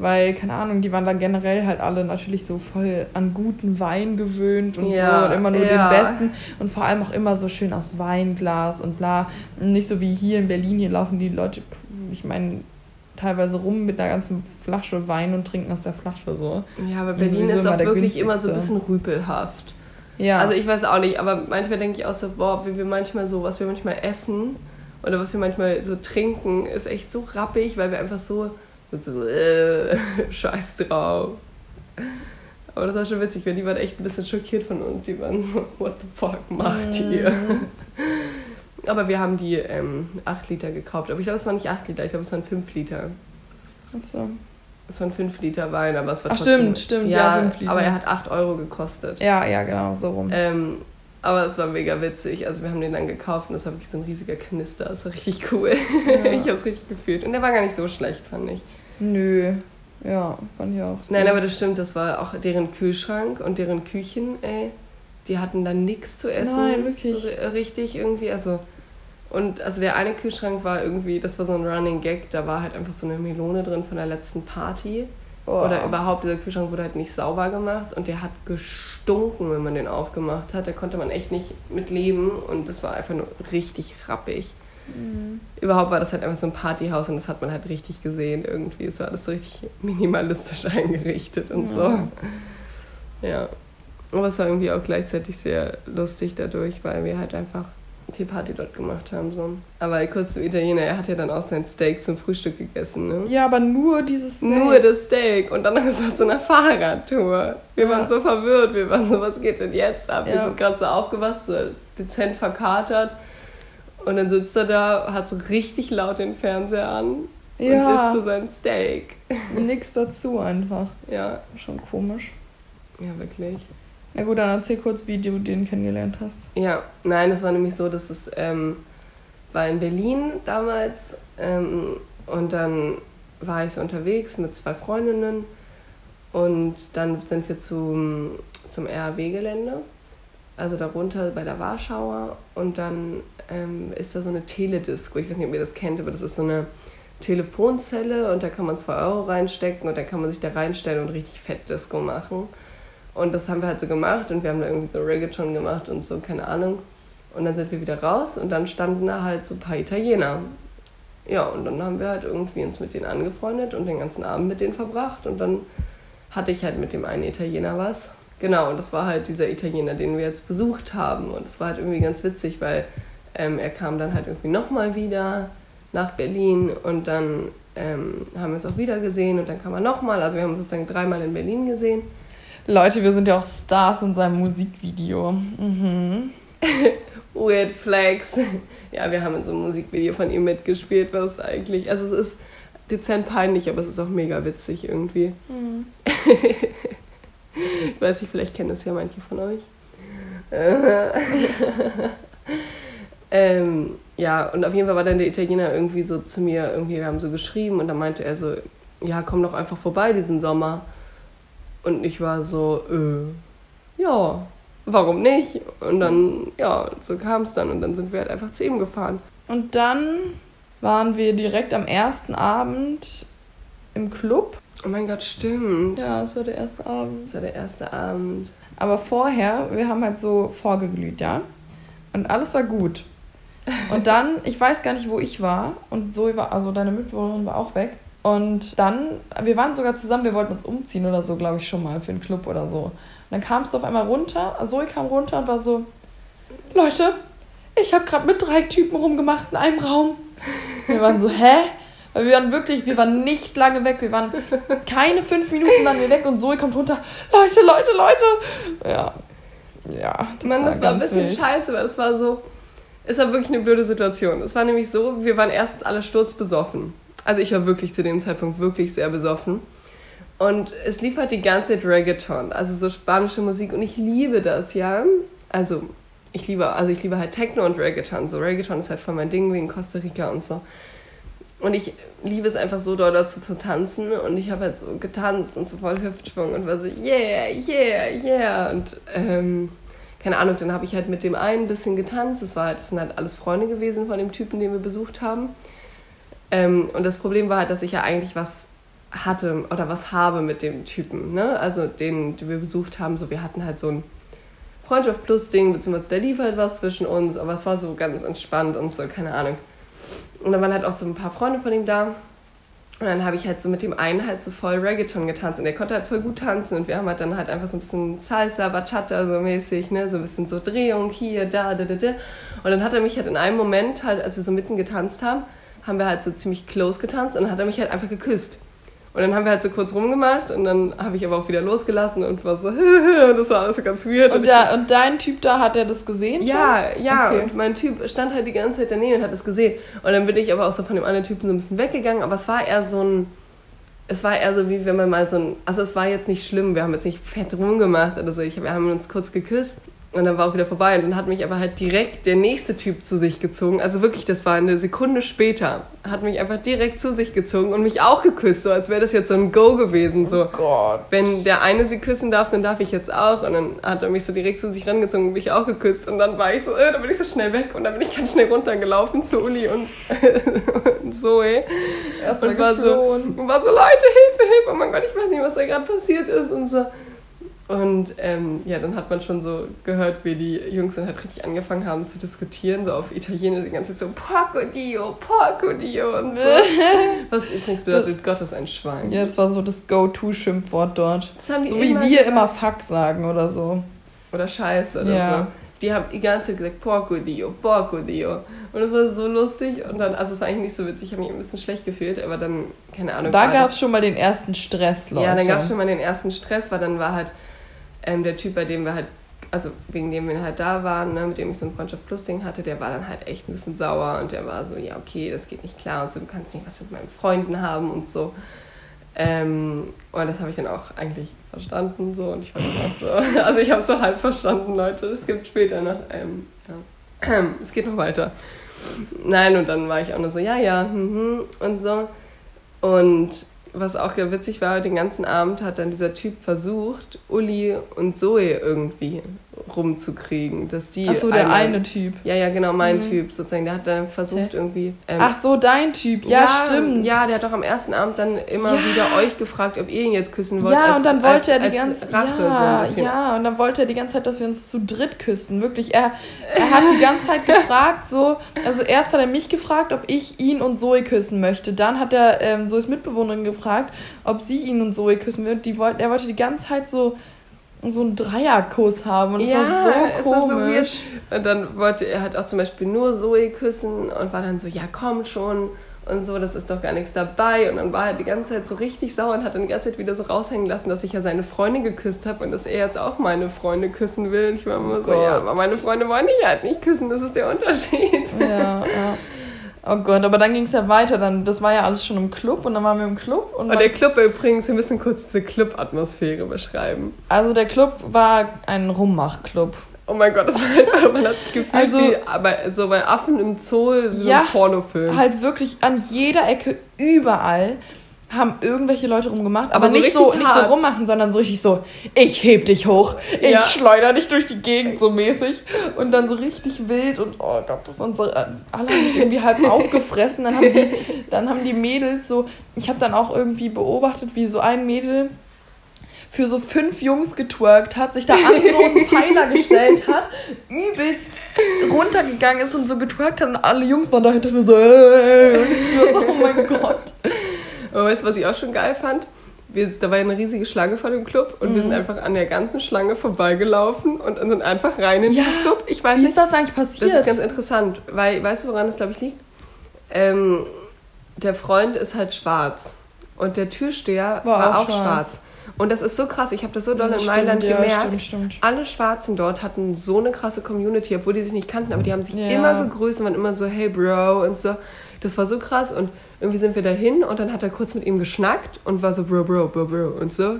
Weil, keine Ahnung, die waren dann generell halt alle natürlich so voll an guten Wein gewöhnt und Ja, so und immer nur ja. den besten und vor allem auch immer so schön aus Weinglas und bla. Nicht so wie hier in Berlin, hier laufen die Leute, ich meine, teilweise rum mit einer ganzen Flasche Wein und trinken aus der Flasche so. Ja, aber Berlin ist auch wirklich immer so ein bisschen rüpelhaft. Ja. Also ich weiß auch nicht, aber manchmal denke ich auch so, boah, wie wir manchmal so, was wir manchmal essen oder was wir manchmal so trinken, ist echt so rappig, weil wir einfach so, so äh, <laughs> scheiß drauf. Aber das war schon witzig, weil die waren echt ein bisschen schockiert von uns. Die waren so, what the fuck macht ihr? <laughs> Aber wir haben die ähm, 8 Liter gekauft. Aber ich glaube, es waren nicht 8 Liter, ich glaube, es waren 5 Liter. Achso. Es waren 5 Liter Wein, aber es war Ach, trotzdem... stimmt, stimmt, ja, ja, fünf Liter. aber er hat 8 Euro gekostet. Ja, ja, genau, so rum. Ähm, aber es war mega witzig. Also wir haben den dann gekauft und das war wirklich so ein riesiger Knister. Das war richtig cool. Ja. <laughs> ich habe es richtig gefühlt. Und der war gar nicht so schlecht, fand ich. Nö. Ja, fand ich auch. Nein, aber das stimmt, das war auch deren Kühlschrank und deren Küchen, ey. Die hatten dann nichts zu essen. Nein, wirklich. So ri- richtig irgendwie. Also. Und also der eine Kühlschrank war irgendwie, das war so ein Running Gag, da war halt einfach so eine Melone drin von der letzten Party. Oh. Oder überhaupt, dieser Kühlschrank wurde halt nicht sauber gemacht und der hat gestunken, wenn man den aufgemacht hat. Da konnte man echt nicht mit leben und das war einfach nur richtig rappig. Mhm. Überhaupt war das halt einfach so ein Partyhaus und das hat man halt richtig gesehen irgendwie. Es war alles so richtig minimalistisch <laughs> eingerichtet und so. Ja. Ja. Aber es war irgendwie auch gleichzeitig sehr lustig dadurch, weil wir halt einfach viel Party dort gemacht haben. So. Aber kurz zum Italiener, er hat ja dann auch sein Steak zum Frühstück gegessen, ne? Ja, aber nur dieses Steak. Nur das Steak und dann <laughs> ist er zu einer Fahrradtour. Wir Ja. waren so verwirrt, wir waren so, was geht denn jetzt ab? Wir Ja. sind gerade so aufgewacht, so dezent verkatert. Und dann sitzt er da, hat so richtig laut den Fernseher an und Ja, isst so sein Steak. nix dazu einfach. Ja, Schon komisch. ja, wirklich. Na gut, dann erzähl kurz, wie du den kennengelernt hast. Ja, nein, es war nämlich so, dass es ähm, war in Berlin damals ähm, und dann war ich so unterwegs mit zwei Freundinnen und dann sind wir zum, zum RAW-Gelände, also darunter bei der Warschauer und dann ähm, ist da so eine Teledisco, ich weiß nicht, ob ihr das kennt, aber das ist so eine Telefonzelle und da kann man 2 Euro reinstecken und da kann man sich da reinstellen und richtig Fettdisco machen. Und das haben wir halt so gemacht und wir haben da irgendwie so Reggaeton gemacht und so, keine Ahnung. Und dann sind wir wieder raus und dann standen da halt so ein paar Italiener. Ja, und dann haben wir halt irgendwie uns mit denen angefreundet und den ganzen Abend mit denen verbracht. Und dann hatte ich halt mit dem einen Italiener was. Genau, und das war halt dieser Italiener, den wir jetzt besucht haben. Und es war halt irgendwie ganz witzig, weil ähm, er kam dann halt irgendwie nochmal wieder nach Berlin und dann ähm, haben wir uns auch wieder gesehen und dann kam er nochmal. Also wir haben uns sozusagen dreimal in Berlin gesehen. Leute, wir sind ja auch Stars in seinem Musikvideo. Mhm. <laughs> Weird Flags. Ja, wir haben in so einem Musikvideo von ihm mitgespielt, was eigentlich, also es ist dezent peinlich, aber es ist auch mega witzig irgendwie. <laughs> Ich weiß nicht, vielleicht kennen das ja manche von euch. <laughs> ähm, ja, und auf jeden Fall war dann der Italiener irgendwie so zu mir, irgendwie, wir haben so geschrieben und dann meinte er so, ja, komm doch einfach vorbei diesen Sommer. Und ich war so, äh, ja, warum nicht? Und dann, ja, so kam es dann und dann sind wir halt einfach zu ihm gefahren. Und dann waren wir direkt am ersten Abend im Club. Oh mein Gott, stimmt. Ja, das war der erste Abend. Das war der erste Abend. Aber vorher, wir haben halt so vorgeglüht, ja. Und alles war gut. Und dann, ich weiß gar nicht, wo ich war. Und Zoe war, also deine Mitbewohnerin war auch weg. Und dann, wir waren sogar zusammen, wir wollten uns umziehen oder so, glaube ich, schon mal für einen Club oder so. Und dann kamst du auf einmal runter, Zoe kam runter und war so, Leute, ich habe gerade mit drei Typen rumgemacht in einem Raum. Wir waren so, hä? Weil wir waren wirklich, wir waren nicht lange weg. Wir waren keine fünf Minuten waren wir weg und Zoe kommt runter. Leute, Leute, Leute. Ja. Ja. Mann, das war ein bisschen wild. scheiße, weil es war so, es war wirklich eine blöde Situation. Es war nämlich so, wir waren erstens alle sturzbesoffen. Also ich war wirklich zu dem Zeitpunkt wirklich sehr besoffen. Und es lief halt die ganze Zeit Reggaeton, also so spanische Musik und ich liebe das, ja. Also ich liebe, also ich liebe halt Techno und Reggaeton. So Reggaeton ist halt voll mein Ding wegen Costa Rica und so. Und ich liebe es einfach so doll dazu zu tanzen und ich habe halt so getanzt und so voll Hüftschwung und war so yeah, yeah, yeah und ähm, keine Ahnung, dann habe ich halt mit dem einen ein bisschen getanzt. Das war halt, das sind halt alles Freunde gewesen von dem Typen, den wir besucht haben. Ähm, und das Problem war halt, dass ich ja eigentlich was hatte oder was habe mit dem Typen, ne? Also den, den wir besucht haben. So, wir hatten halt so ein Freundschaft plus Ding, beziehungsweise da lief halt was zwischen uns, aber es war so ganz entspannt und so, keine Ahnung. Und dann waren halt auch so ein paar Freunde von ihm da. Und dann habe ich halt so mit dem einen halt so voll Reggaeton getanzt und der konnte halt voll gut tanzen und wir haben halt dann halt einfach so ein bisschen Salsa, Bachata so mäßig, ne, so ein bisschen so Drehung hier, da, da, da, da. Und dann hat er mich halt in einem Moment halt, als wir so mitten getanzt haben, haben wir halt so ziemlich close getanzt und dann hat er mich halt einfach geküsst. Und dann haben wir halt so kurz rumgemacht und dann habe ich aber auch wieder losgelassen und war so, <laughs> und das war alles so ganz weird. Und, und, da, und dein Typ da, hat er das gesehen? ja, schon? ja, Okay. und mein Typ stand halt die ganze Zeit daneben und hat das gesehen. Und dann bin ich aber auch so von dem anderen Typen so ein bisschen weggegangen, aber es war eher so ein, es war eher so wie wenn man mal so ein, also es war jetzt nicht schlimm, wir haben jetzt nicht fett rumgemacht oder so, ich, wir haben uns kurz geküsst und dann war auch wieder vorbei und dann hat mich aber halt direkt der nächste Typ zu sich gezogen, also wirklich, das war eine Sekunde später, hat mich einfach direkt zu sich gezogen und mich auch geküsst, so als wäre das jetzt so ein Go gewesen, so. Gott. Wenn der eine sie küssen darf, dann darf ich jetzt auch. Und dann hat er mich so direkt zu sich rangezogen und mich auch geküsst. Und dann war ich so, äh, dann bin ich so schnell weg. Und dann bin ich ganz schnell runtergelaufen zu Uli und, <laughs> und Zoe. Erstmal und war so, und war so, Leute, Hilfe, Hilfe. Oh mein Gott, ich weiß nicht, was da gerade passiert ist und so. Und ähm, ja, dann hat man schon so gehört, wie die Jungs dann halt richtig angefangen haben zu diskutieren, so auf Italienisch die ganze Zeit so Porco Dio, Porco Dio und so. <laughs> Was übrigens bedeutet, Gott ist ein Schwein. Ja, das war so das Go-To-Schimpfwort dort. Das So wie wir gesagt. immer Fuck sagen oder so. Oder Scheiße oder Ja. so. Die haben die ganze Zeit gesagt, Porco Dio, Porco Dio. Und das war so lustig. Und dann, also es war eigentlich nicht so witzig, ich habe mich ein bisschen schlecht gefühlt, aber dann, keine Ahnung. Da gab das- es schon mal den ersten Stress, Leute. Ja, dann gab es schon mal den ersten Stress, weil dann war halt ähm, der Typ, bei dem wir halt, also wegen dem wir halt da waren, ne, mit dem ich so ein Freundschaft Plus Ding hatte, der war dann halt echt ein bisschen sauer und der war so, ja, okay, das geht nicht klar und so, du kannst nicht was mit meinen Freunden haben und so. Ähm, und das habe ich dann auch eigentlich verstanden so und ich fand das auch so, <laughs> also ich habe es so halb verstanden, Leute. Es gibt später noch, ähm, ja. <clears throat> es geht noch weiter. Nein, und dann war ich auch nur so, ja, ja, mhm, und so. Und was auch sehr witzig war, den ganzen Abend hat dann dieser Typ versucht, Uli und Zoe irgendwie rumzukriegen, dass die Ach so, der einmal- eine Typ. Ja, ja, genau, mein Mhm. Typ sozusagen. Der hat dann versucht Hä? irgendwie. ähm, Ach so, dein Typ. Ja, stimmt. Ja, der hat doch am ersten Abend dann immer Ja. wieder euch gefragt, ob ihr ihn jetzt küssen wollt. Ja, als- und dann als- wollte er die als ganze Rache so ja, bisschen. ja, und dann wollte er die ganze Zeit, dass wir uns zu dritt küssen. Wirklich, er, er hat die ganze Zeit <laughs> gefragt, so, also erst hat er mich gefragt, ob ich ihn und Zoe küssen möchte. Dann hat er ähm, Zoes Mitbewohnerin gefragt, ob sie ihn und Zoe küssen will. Die wollte, er wollte die ganze Zeit so so einen Dreierkuss haben und es Ja, war so es war so komisch. Und dann wollte er halt auch zum Beispiel nur Zoe küssen und war dann so, ja komm schon und so, das ist doch gar nichts dabei. Und dann war er die ganze Zeit so richtig sauer und hat dann die ganze Zeit wieder so raushängen lassen, dass ich ja seine Freunde geküsst habe und dass er jetzt auch meine Freunde küssen will. Und ich war immer so, Gott. ja, aber meine Freunde wollen dich halt nicht küssen, das ist der Unterschied. ja, ja. <laughs> Oh Gott, aber dann ging es ja weiter. Dann, das war ja alles schon im Club und dann waren wir im Club. Und Und der Club übrigens, wir müssen kurz diese Club-Atmosphäre beschreiben. also der Club war ein Rummachclub. Oh mein Gott, das war einfach, man hat sich gefühlt Also- wie bei, so bei Affen im Zoo, so Ja, ein Pornofilm. Halt wirklich an jeder Ecke, überall haben irgendwelche Leute rumgemacht. Aber, Aber so nicht, so, nicht so rummachen, sondern so richtig so, ich heb dich hoch, ich Ja. schleuder dich durch die Gegend so mäßig. Und dann so richtig wild und oh Gott, das sind so, alle haben mich irgendwie halb <laughs> aufgefressen. Dann haben die, dann haben die Mädels so, ich habe dann auch irgendwie beobachtet, wie so ein Mädel für so fünf Jungs getwerkt hat, sich da an so einen <laughs> Pfeiler gestellt hat, übelst runtergegangen ist und so getwerkt hat und alle Jungs waren dahinter nur so, äh, so, oh mein Gott. Aber weißt du, was ich auch schon geil fand? Wir, da war ja eine riesige Schlange vor dem Club und Mhm. wir sind einfach an der ganzen Schlange vorbeigelaufen und sind einfach rein in Ja, den Club. Ich weiß Wie nicht, ist das eigentlich das passiert? ist ganz interessant, weil, weißt du, woran das, glaube ich, liegt? Ähm, der Freund ist halt schwarz und der Türsteher War war, auch schwarz. schwarz. Und das ist so krass, ich habe das so doll in Mailand ja, gemerkt. Stimmt, stimmt. Alle Schwarzen dort hatten so eine krasse Community, obwohl die sich nicht kannten, aber die haben sich Ja. immer gegrüßt und waren immer so, hey Bro und so. Das war so krass und irgendwie sind wir dahin und dann hat er kurz mit ihm geschnackt und war so Bro, Bro, Bro, Bro und so.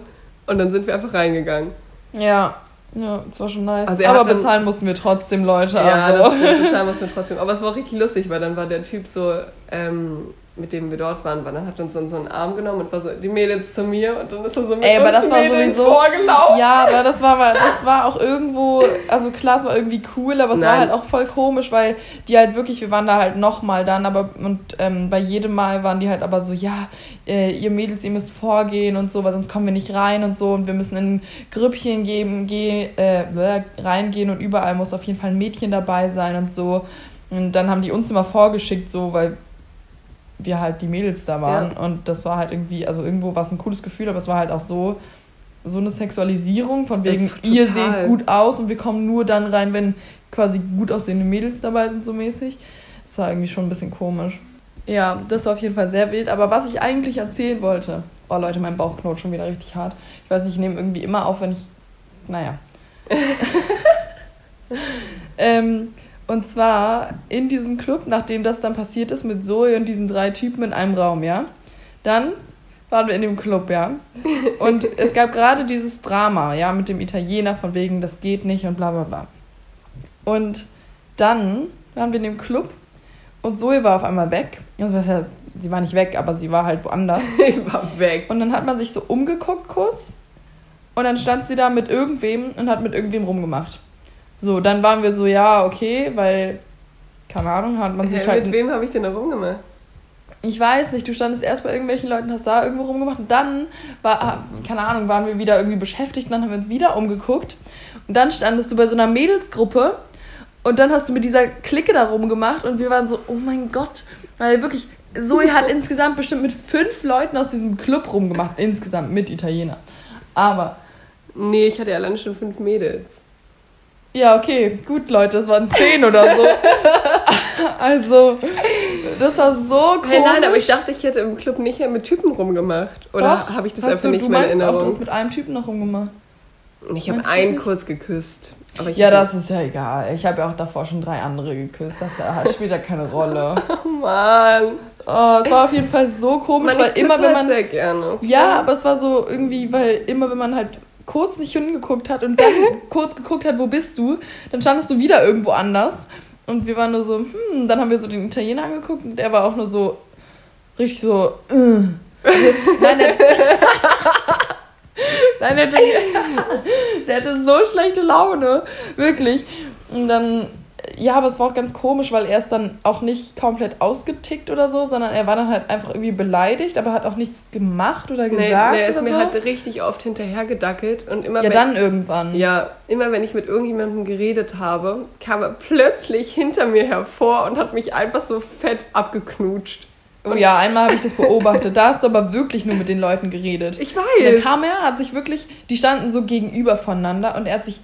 Und dann sind wir einfach reingegangen. Ja, ja, das war schon nice. Also er Aber dann- bezahlen mussten wir trotzdem, Leute. Ja, also. das stimmt, bezahlen <laughs> muss man trotzdem. Aber es war auch richtig lustig, weil dann war der Typ so, ähm, mit dem wir dort waren, war, dann hat uns dann so einen Arm genommen und war so, die Mädels zu mir und dann ist er so mit Ey, aber uns das war Mädels sowieso. vorgelaufen. Ja, aber das war, das war auch irgendwo, also klar, es war irgendwie cool, aber es war Nein. halt auch voll komisch, weil die halt wirklich, wir waren da halt nochmal dann, aber und ähm, bei jedem Mal waren die halt aber so, ja, äh, ihr Mädels, ihr müsst vorgehen und so, weil sonst kommen wir nicht rein und so und wir müssen in Grüppchen geben, geh, äh, reingehen und überall muss auf jeden Fall ein Mädchen dabei sein und so. Und dann haben die uns immer vorgeschickt, so, weil wir halt die Mädels da waren. Und das war halt irgendwie, also irgendwo war es ein cooles Gefühl, aber es war halt auch so, so eine Sexualisierung von wegen, Äh, ihr total. seht gut aus und wir kommen nur dann rein, wenn quasi gut aussehende Mädels dabei sind, so mäßig. Das war irgendwie schon ein bisschen komisch. Ja, das war auf jeden Fall sehr wild. Aber was ich eigentlich erzählen wollte, oh Leute, mein Bauch knurrt schon wieder richtig hart. Ich weiß nicht, ich nehme irgendwie immer auf, wenn ich, naja. <laughs> ähm, und zwar in diesem Club, nachdem das dann passiert ist mit Zoe und diesen drei Typen in einem Raum, ja. Dann waren wir in dem Club, ja. <laughs> Und es gab gerade dieses Drama, ja, mit dem Italiener von wegen, das geht nicht und bla bla bla. Und dann waren wir in dem Club und Zoe war auf einmal weg. Also, was heißt, sie war nicht weg, aber sie war halt woanders. <laughs> Ich war weg. Und dann hat man sich so umgeguckt kurz und dann stand sie da mit irgendwem und hat mit irgendwem rumgemacht. So, dann waren wir so, ja, okay, weil, keine Ahnung, hat man sich Hä, halt. mit wem habe ich denn da rumgemacht? Ich weiß nicht, du standest erst bei irgendwelchen Leuten, hast da irgendwo rumgemacht und dann war, ah, keine Ahnung, waren wir wieder irgendwie beschäftigt und dann haben wir uns wieder umgeguckt und dann standest du bei so einer Mädelsgruppe und dann hast du mit dieser Clique da rumgemacht und wir waren so, oh mein Gott, weil wirklich, Zoe hat <laughs> insgesamt bestimmt mit fünf Leuten aus diesem Club rumgemacht, insgesamt mit Italiener. Aber, Nee, ich hatte ja alleine schon fünf Mädels. Ja, okay, gut, Leute, es waren zehn oder so. <laughs> also, das war so komisch. Hey, nein, aber ich dachte, ich hätte im Club nicht mit Typen rumgemacht. Oder habe ich das einfach du, nicht mehr in meinst auch, du Erinnerung? hast mit einem Typen noch rumgemacht. Ich habe einen nicht? kurz geküsst. Ja, das ist ja egal. Ich habe ja auch davor schon drei andere geküsst. Das <laughs> spielt ja keine Rolle. Oh Mann. Oh, es war auf jeden Fall so komisch, Man, weil immer wenn halt man. sehr gerne. Ja, aber es war so irgendwie, weil immer wenn man halt kurz nicht hingeguckt hat und dann <laughs> kurz geguckt hat, wo bist du, dann standest du wieder irgendwo anders. Und wir waren nur so, hm, dann haben wir so den Italiener angeguckt und der war auch nur so richtig so, äh. also, nein, der, <laughs> nein, der, <laughs> der hatte so schlechte Laune, wirklich. Und dann, ja, aber es war auch ganz komisch, weil er ist dann auch nicht komplett ausgetickt oder so, sondern er war dann halt einfach irgendwie beleidigt, aber hat auch nichts gemacht oder Nee, gesagt. nee, er ist mir so. halt richtig oft hinterhergedackelt und immer ja, wenn, dann irgendwann. ja, immer wenn ich mit irgendjemandem geredet habe, kam er plötzlich hinter mir hervor und hat mich einfach so fett abgeknutscht. Oh ja, einmal habe ich das beobachtet. Da hast du aber wirklich nur mit den Leuten geredet. Ich Und weiß. dann kam er, hat sich wirklich, die standen so gegenüber voneinander und er hat sich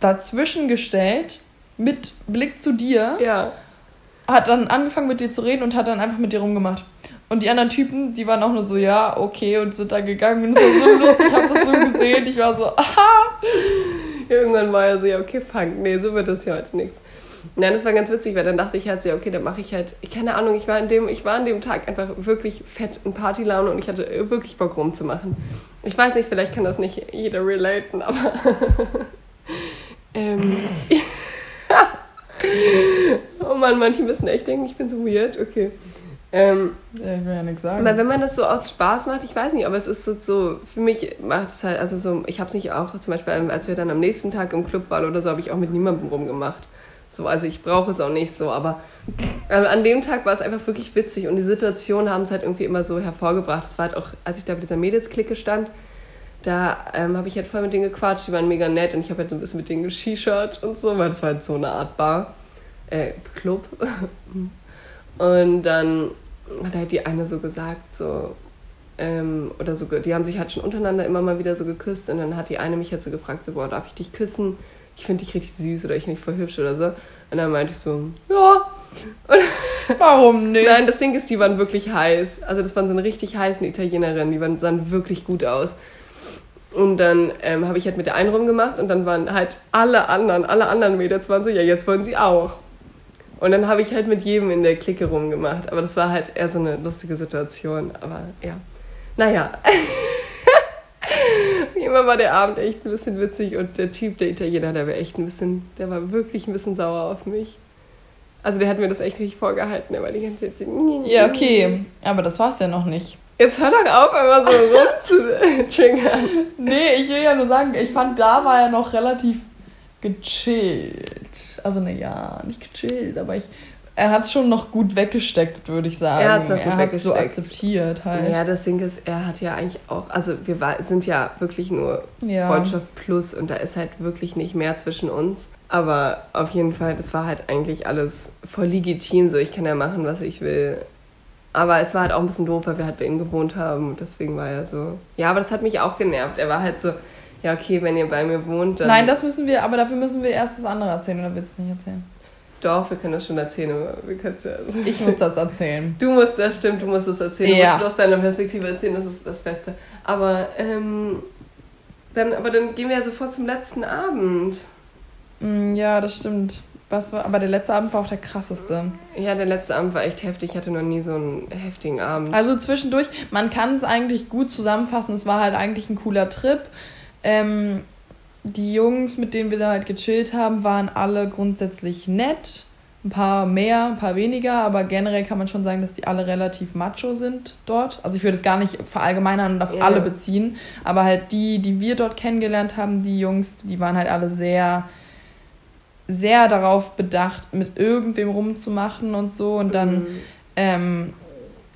dazwischen gestellt, mit Blick zu dir, ja. hat dann angefangen mit dir zu reden und hat dann einfach mit dir rumgemacht. Und die anderen Typen, die waren auch nur so, ja, okay, und sind dann gegangen. Und es war so lustig, ich habe das so gesehen. Ich war so, aha. Irgendwann war er so, ja, okay, fuck, nee, so wird das hier heute nichts. Nein, das war ganz witzig, weil dann dachte ich halt so, ja, okay, dann mache ich halt, keine Ahnung, ich war, an dem, ich war an dem Tag einfach wirklich fett in Partylaune und ich hatte wirklich Bock rumzumachen. Ich weiß nicht, vielleicht kann das nicht jeder relaten, aber <laughs> ähm, <laughs> <laughs> oh Mann, manche müssen echt denken, ich bin so weird, okay. Ähm, Ja, ich will ja nichts sagen. aber wenn man das so aus Spaß macht, ich weiß nicht, aber es ist so, für mich macht es halt, also so, ich habe es nicht auch, zum Beispiel, als wir dann am nächsten Tag im Club waren oder so, habe ich auch mit niemandem rumgemacht. So, also ich brauche es auch nicht so, aber äh, an dem Tag war es einfach wirklich witzig und die Situationen haben es halt irgendwie immer so hervorgebracht. Es war halt auch, als ich da bei dieser Mädelsklicke stand, da ähm, habe ich halt voll mit denen gequatscht, die waren mega nett und ich habe halt so ein bisschen mit denen geschichert und so, weil das war halt so eine Art Bar, äh, Club. <laughs> Und dann hat halt die eine so gesagt, so, ähm, oder so, die haben sich halt schon untereinander immer mal wieder so geküsst und dann hat die eine mich halt so gefragt, so, boah, darf ich dich küssen? Ich finde dich richtig süß oder ich finde dich voll hübsch oder so. Und dann meinte ich so, ja. <laughs> Warum nicht? Nein, das Ding ist, die waren wirklich heiß. Also das waren so eine richtig heißen Italienerin, die waren, sahen wirklich gut aus. Und dann ähm, habe ich halt mit der einen rumgemacht und dann waren halt alle anderen, alle anderen Mädels waren so, ja, jetzt wollen sie auch. Und dann habe ich halt mit jedem in der Clique rumgemacht. Aber das war halt eher so eine lustige Situation. Aber ja. Naja. <laughs> Immer war der Abend echt ein bisschen witzig und der Typ, der Italiener, der war echt ein bisschen, der war wirklich ein bisschen sauer auf mich. Also der hat mir das echt richtig vorgehalten, der war die ganze Zeit Ja, <laughs> okay. Aber das war's ja noch nicht. Jetzt hör doch auf, einmal so <laughs> rumzutriggern. Nee, ich will ja nur sagen, ich fand, da war er noch relativ gechillt. Also, naja, nicht gechillt, aber ich. Er hat es schon noch gut weggesteckt, würde ich sagen. Er hat's noch gut er hat's so weggesteckt. akzeptiert halt. Ja, das Ding ist, er hat ja eigentlich auch, also wir war, sind ja wirklich nur Ja. Freundschaft plus und da ist halt wirklich nicht mehr zwischen uns. Aber auf jeden Fall, das war halt eigentlich alles voll legitim, so ich kann ja machen, was ich will. Aber es war halt auch ein bisschen doof, weil wir halt bei ihm gewohnt haben und deswegen war er so. Ja, aber das hat mich auch genervt. Er war halt so, ja okay, wenn ihr bei mir wohnt, dann. Nein, das müssen wir, aber dafür müssen wir erst das andere erzählen, oder willst du es nicht erzählen? Doch, wir können das schon erzählen, aber wir können es ja. Ich muss das erzählen. Du musst, das stimmt, du musst es erzählen. Du Ja. musst es aus deiner Perspektive erzählen, das ist das Beste. Aber, ähm, dann, aber dann gehen wir ja sofort zum letzten Abend. Mm, Ja, das stimmt. Was war, aber der letzte Abend war auch der krasseste. Ja, der letzte Abend war echt heftig. Ich hatte noch nie so einen heftigen Abend. Also zwischendurch, man kann es eigentlich gut zusammenfassen. Es war halt eigentlich ein cooler Trip. Ähm, die Jungs, mit denen wir da halt gechillt haben, waren alle grundsätzlich nett. Ein paar mehr, ein paar weniger, aber generell kann man schon sagen, dass die alle relativ macho sind dort. Also ich würde es gar nicht verallgemeinern und auf Ja. alle beziehen, aber halt die, die wir dort kennengelernt haben, die Jungs, die waren halt alle sehr, sehr darauf bedacht, mit irgendwem rumzumachen und so und dann Mhm. ähm,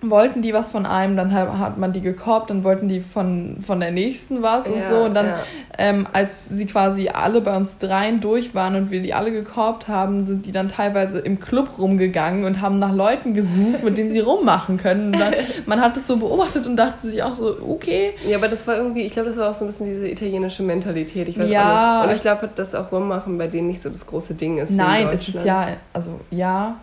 wollten die was von einem, dann hat, man die gekorbt, dann wollten die von, von der nächsten was und Ja, so. Und dann, ja. ähm, als sie quasi alle bei uns dreien durch waren und wir die alle gekorbt haben, sind die dann teilweise im Club rumgegangen und haben nach Leuten gesucht, mit denen sie rummachen können. Und dann, <laughs> man hat es so beobachtet und dachte sich auch so, okay. Ja, aber das war irgendwie, ich glaube, das war auch so ein bisschen diese italienische Mentalität. Ich weiß Ja. auch nicht. Und ich glaube, dass auch Rummachen bei denen nicht so das große Ding ist. Nein, es ist ja, also ja,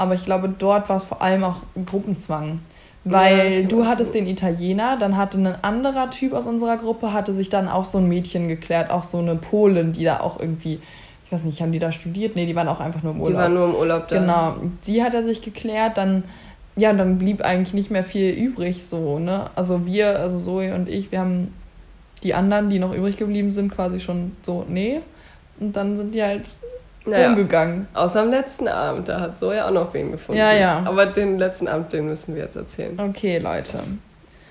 aber ich glaube, dort war es vor allem auch Gruppenzwang. Ja, Weil kann du hattest den Italiener, dann hatte ein anderer Typ aus unserer Gruppe, hatte sich dann auch so ein Mädchen geklärt, auch so eine Polin, die da auch irgendwie, ich weiß nicht, haben die da studiert? Nee, die waren auch einfach nur im Die Urlaub. waren nur im Urlaub da. Genau, die hat er sich geklärt, dann, ja, dann blieb eigentlich nicht mehr viel übrig, so, ne? Also wir, also Zoe und ich, wir haben die anderen, die noch übrig geblieben sind, quasi schon so, nee. Und dann sind die halt Naja, rumgegangen. außer am letzten Abend, da hat Zoe auch noch wen gefunden. Ja, ja. Aber den letzten Abend, den müssen wir jetzt erzählen. Okay, Leute.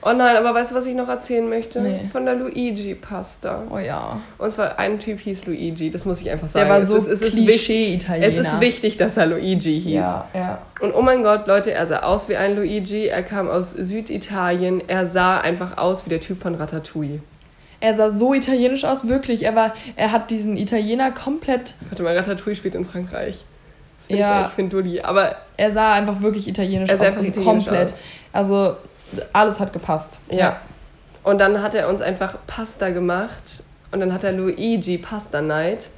Oh nein, aber weißt du, was ich noch erzählen möchte? Nee. Von der Luigi-Pasta. Oh ja. Und zwar ein Typ hieß Luigi, das muss ich einfach Der sagen. war Es so ist, es ist wichtig, Klischee-Italiener. es ist wichtig, dass er Luigi hieß. Ja, ja. Und oh mein Gott, Leute, er sah aus wie ein Luigi, er kam aus Süditalien, er sah einfach aus wie der Typ von Ratatouille. Er sah so italienisch aus, wirklich. Er war, er hat diesen Italiener komplett, Warte mal, Ratatouille spielt in Frankreich. Das finde Ja. ich echt Findulli. Aber er sah einfach wirklich italienisch er sah aus. einfach Also italienisch komplett. aus. Also alles hat gepasst. Ja. Und dann hat er uns einfach Pasta gemacht und dann hat er Luigi Pasta Night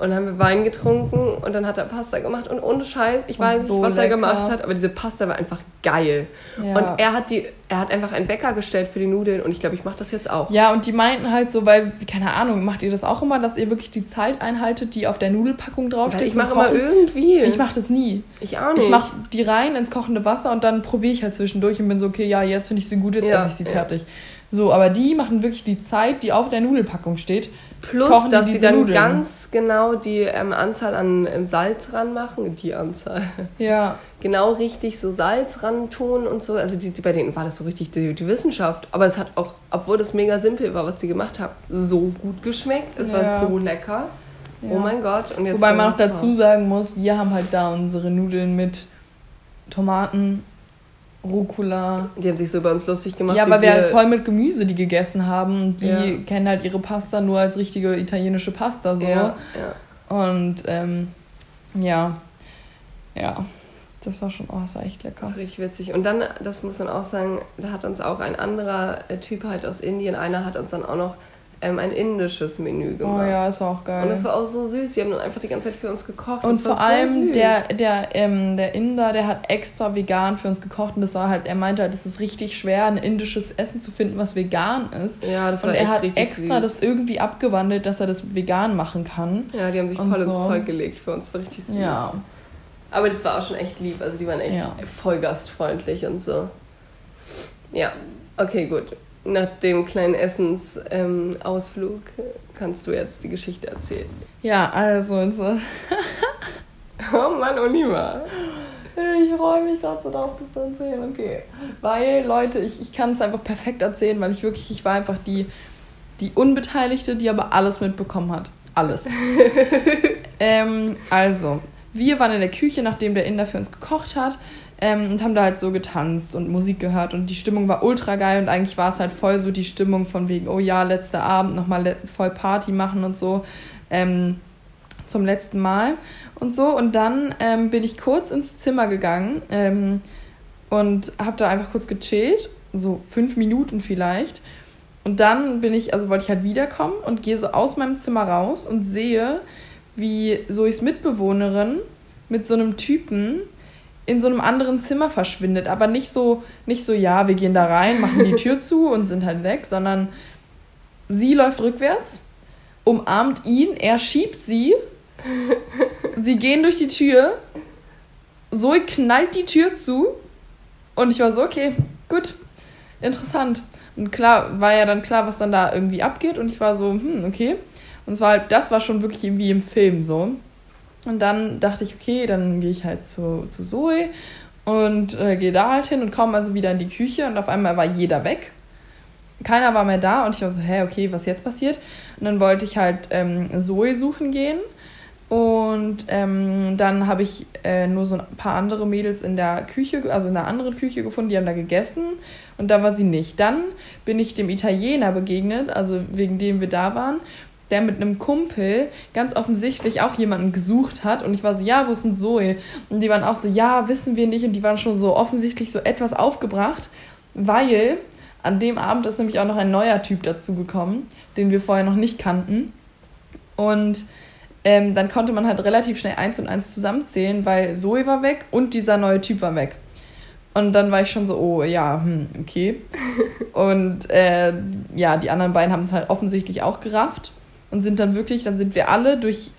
und dann haben wir Wein getrunken und dann hat er Pasta gemacht und ohne Scheiß, ich Und weiß nicht, so was er lecker. gemacht hat, aber diese Pasta war einfach geil. Ja. Und er hat die, er hat einfach einen Wecker gestellt für die Nudeln und ich glaube, ich mache das jetzt auch. Ja, und die meinten halt so, weil, keine Ahnung, macht ihr das auch immer, dass ihr wirklich die Zeit einhaltet, die auf der Nudelpackung draufsteht? Weil ich mache immer irgendwie. Ich mache das nie. ich auch nicht. Ich mache die rein ins kochende Wasser und dann probiere ich halt zwischendurch und bin so, okay, ja, jetzt finde ich sie gut, jetzt Ja, esse ich sie ja. fertig. So, aber die machen wirklich die Zeit, die auf der Nudelpackung steht. Plus, kochen dass sie dann Nudeln. ganz genau die ähm, Anzahl an ähm, Salz ranmachen, die Anzahl. Ja, genau richtig so Salz ran tun und so. Also die, die, bei denen war das so richtig die, die Wissenschaft. Aber es hat auch, obwohl das mega simpel war, was die gemacht haben, so gut geschmeckt. Es Ja. war so lecker. Ja. Oh mein Gott. Wobei man noch dazu sagen muss, wir haben halt da unsere Nudeln mit Tomaten, Rucola. Die haben sich so über uns lustig gemacht. Ja, aber wir halt voll mit Gemüse die gegessen haben. Die Ja. kennen halt ihre Pasta nur als richtige italienische Pasta so. Ja, ja. Und ähm, ja, ja, das war schon, oh, das war echt Das lecker. ist richtig witzig. Und dann, das muss man auch sagen, da hat uns auch ein anderer äh, Typ halt aus Indien, einer hat uns dann auch noch ähm, ein indisches Menü Oh gemacht. ja, ist auch geil. Und das war auch so süß. Die haben dann einfach die ganze Zeit für uns gekocht. Und Das vor allem so der, der, ähm, der Inder, der hat extra vegan für uns gekocht und das war halt, er meinte halt, es ist richtig schwer, ein indisches Essen zu finden, was vegan ist. Ja, das war Und er hat extra süß. das irgendwie abgewandelt, dass er das vegan machen kann. Ja, die haben sich voll ins so. Zeug gelegt für uns. War richtig süß. Ja. Aber das war auch schon echt lieb. Also die waren echt Ja. voll gastfreundlich und so. Ja, okay, gut. Nach dem kleinen Essensausflug ähm, kannst du jetzt die Geschichte erzählen. Ja, also, so. <laughs> Oh Mann, Unima. Ich freue mich gerade so darauf, das zu erzählen. Okay. Weil, Leute, ich, ich kann es einfach perfekt erzählen, weil ich wirklich, ich war einfach die, die Unbeteiligte, die aber alles mitbekommen hat. Alles. <laughs> ähm, also, wir waren in der Küche, nachdem der Inder für uns gekocht hat. Ähm, und haben da halt so getanzt und Musik gehört. Und die Stimmung war ultra geil. Und eigentlich war es halt voll so die Stimmung von wegen, oh ja, letzter Abend nochmal voll Party machen und so ähm, zum letzten Mal und so. Und dann ähm, bin ich kurz ins Zimmer gegangen ähm, und habe da einfach kurz gechillt, so fünf Minuten vielleicht. Und dann bin ich, also wollte ich halt wiederkommen und gehe so aus meinem Zimmer raus und sehe, wie Zoes Mitbewohnerin mit so einem Typen in so einem anderen Zimmer verschwindet. Aber nicht so, nicht so, ja, wir gehen da rein, machen die Tür <laughs> zu und sind halt weg, sondern sie läuft rückwärts, umarmt ihn, er schiebt sie, sie gehen durch die Tür, Zoe knallt die Tür zu und ich war so, okay, gut, interessant. Und klar, war ja dann klar, was dann da irgendwie abgeht und ich war so, hm, okay. Und es war halt, das war schon wirklich wie im Film so. Und dann dachte ich, okay, dann gehe ich halt zu, zu Zoe und äh, gehe da halt hin und komme also wieder in die Küche und auf einmal war jeder weg. Keiner war mehr da und ich war so, hä, okay, was jetzt passiert? Und dann wollte ich halt ähm, Zoe suchen gehen und ähm, dann habe ich äh, nur so ein paar andere Mädels in der Küche, also in einer anderen Küche gefunden, die haben da gegessen und da war sie nicht. Dann bin ich dem Italiener begegnet, also wegen dem wir da waren der mit einem Kumpel ganz offensichtlich auch jemanden gesucht hat. Und ich war so, ja, wo ist denn Zoe? Und die waren auch so, ja, wissen wir nicht. Und die waren schon so offensichtlich so etwas aufgebracht, weil an dem Abend ist nämlich auch noch ein neuer Typ dazugekommen, den wir vorher noch nicht kannten. Und ähm, dann konnte man halt relativ schnell eins und eins zusammenzählen, weil Zoe war weg und dieser neue Typ war weg. Und dann war ich schon so, oh ja, hm, okay. <laughs> Und äh, ja, die anderen beiden haben es halt offensichtlich auch gerafft und sind dann wirklich, dann sind wir alle durch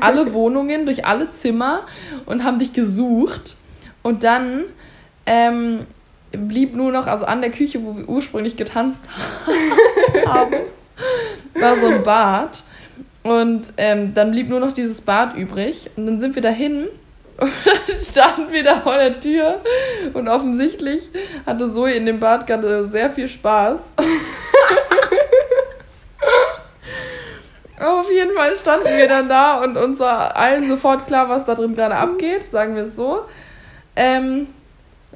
alle <laughs> Wohnungen, durch alle Zimmer und haben dich gesucht. Und dann ähm, blieb nur noch, also an der Küche, wo wir ursprünglich getanzt <laughs> haben, war so ein Bad. Und ähm, dann blieb nur noch dieses Bad übrig. Und dann sind wir dahin <laughs> und dann standen wir da vor der Tür. Und offensichtlich hatte Zoe in dem Bad gerade sehr viel Spaß. Auf jeden Fall standen wir dann da und uns war allen sofort klar, was da drin gerade abgeht, sagen wir es so. Ähm,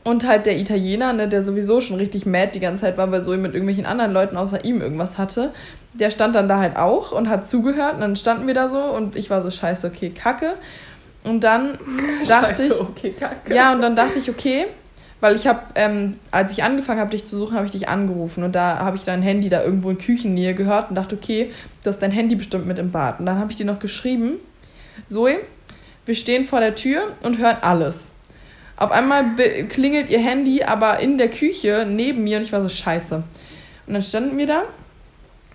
und halt der Italiener, ne, der sowieso schon richtig mad die ganze Zeit war, weil Zoe mit irgendwelchen anderen Leuten außer ihm irgendwas hatte, der stand dann da halt auch und hat zugehört. Und dann standen wir da so und ich war so, scheiße, okay, kacke. Und dann <laughs> dachte scheiße, ich, okay, kacke. ja, und dann dachte ich, okay, weil ich habe, ähm, als ich angefangen habe, dich zu suchen, habe ich dich angerufen und da habe ich dein Handy da irgendwo in Küchennähe gehört und dachte, okay, du hast dein Handy bestimmt mit im Bad. Und dann habe ich dir noch geschrieben, Zoe, wir stehen vor der Tür und hören alles. Auf einmal klingelt ihr Handy, aber in der Küche neben mir und ich war so scheiße. Und dann standen wir da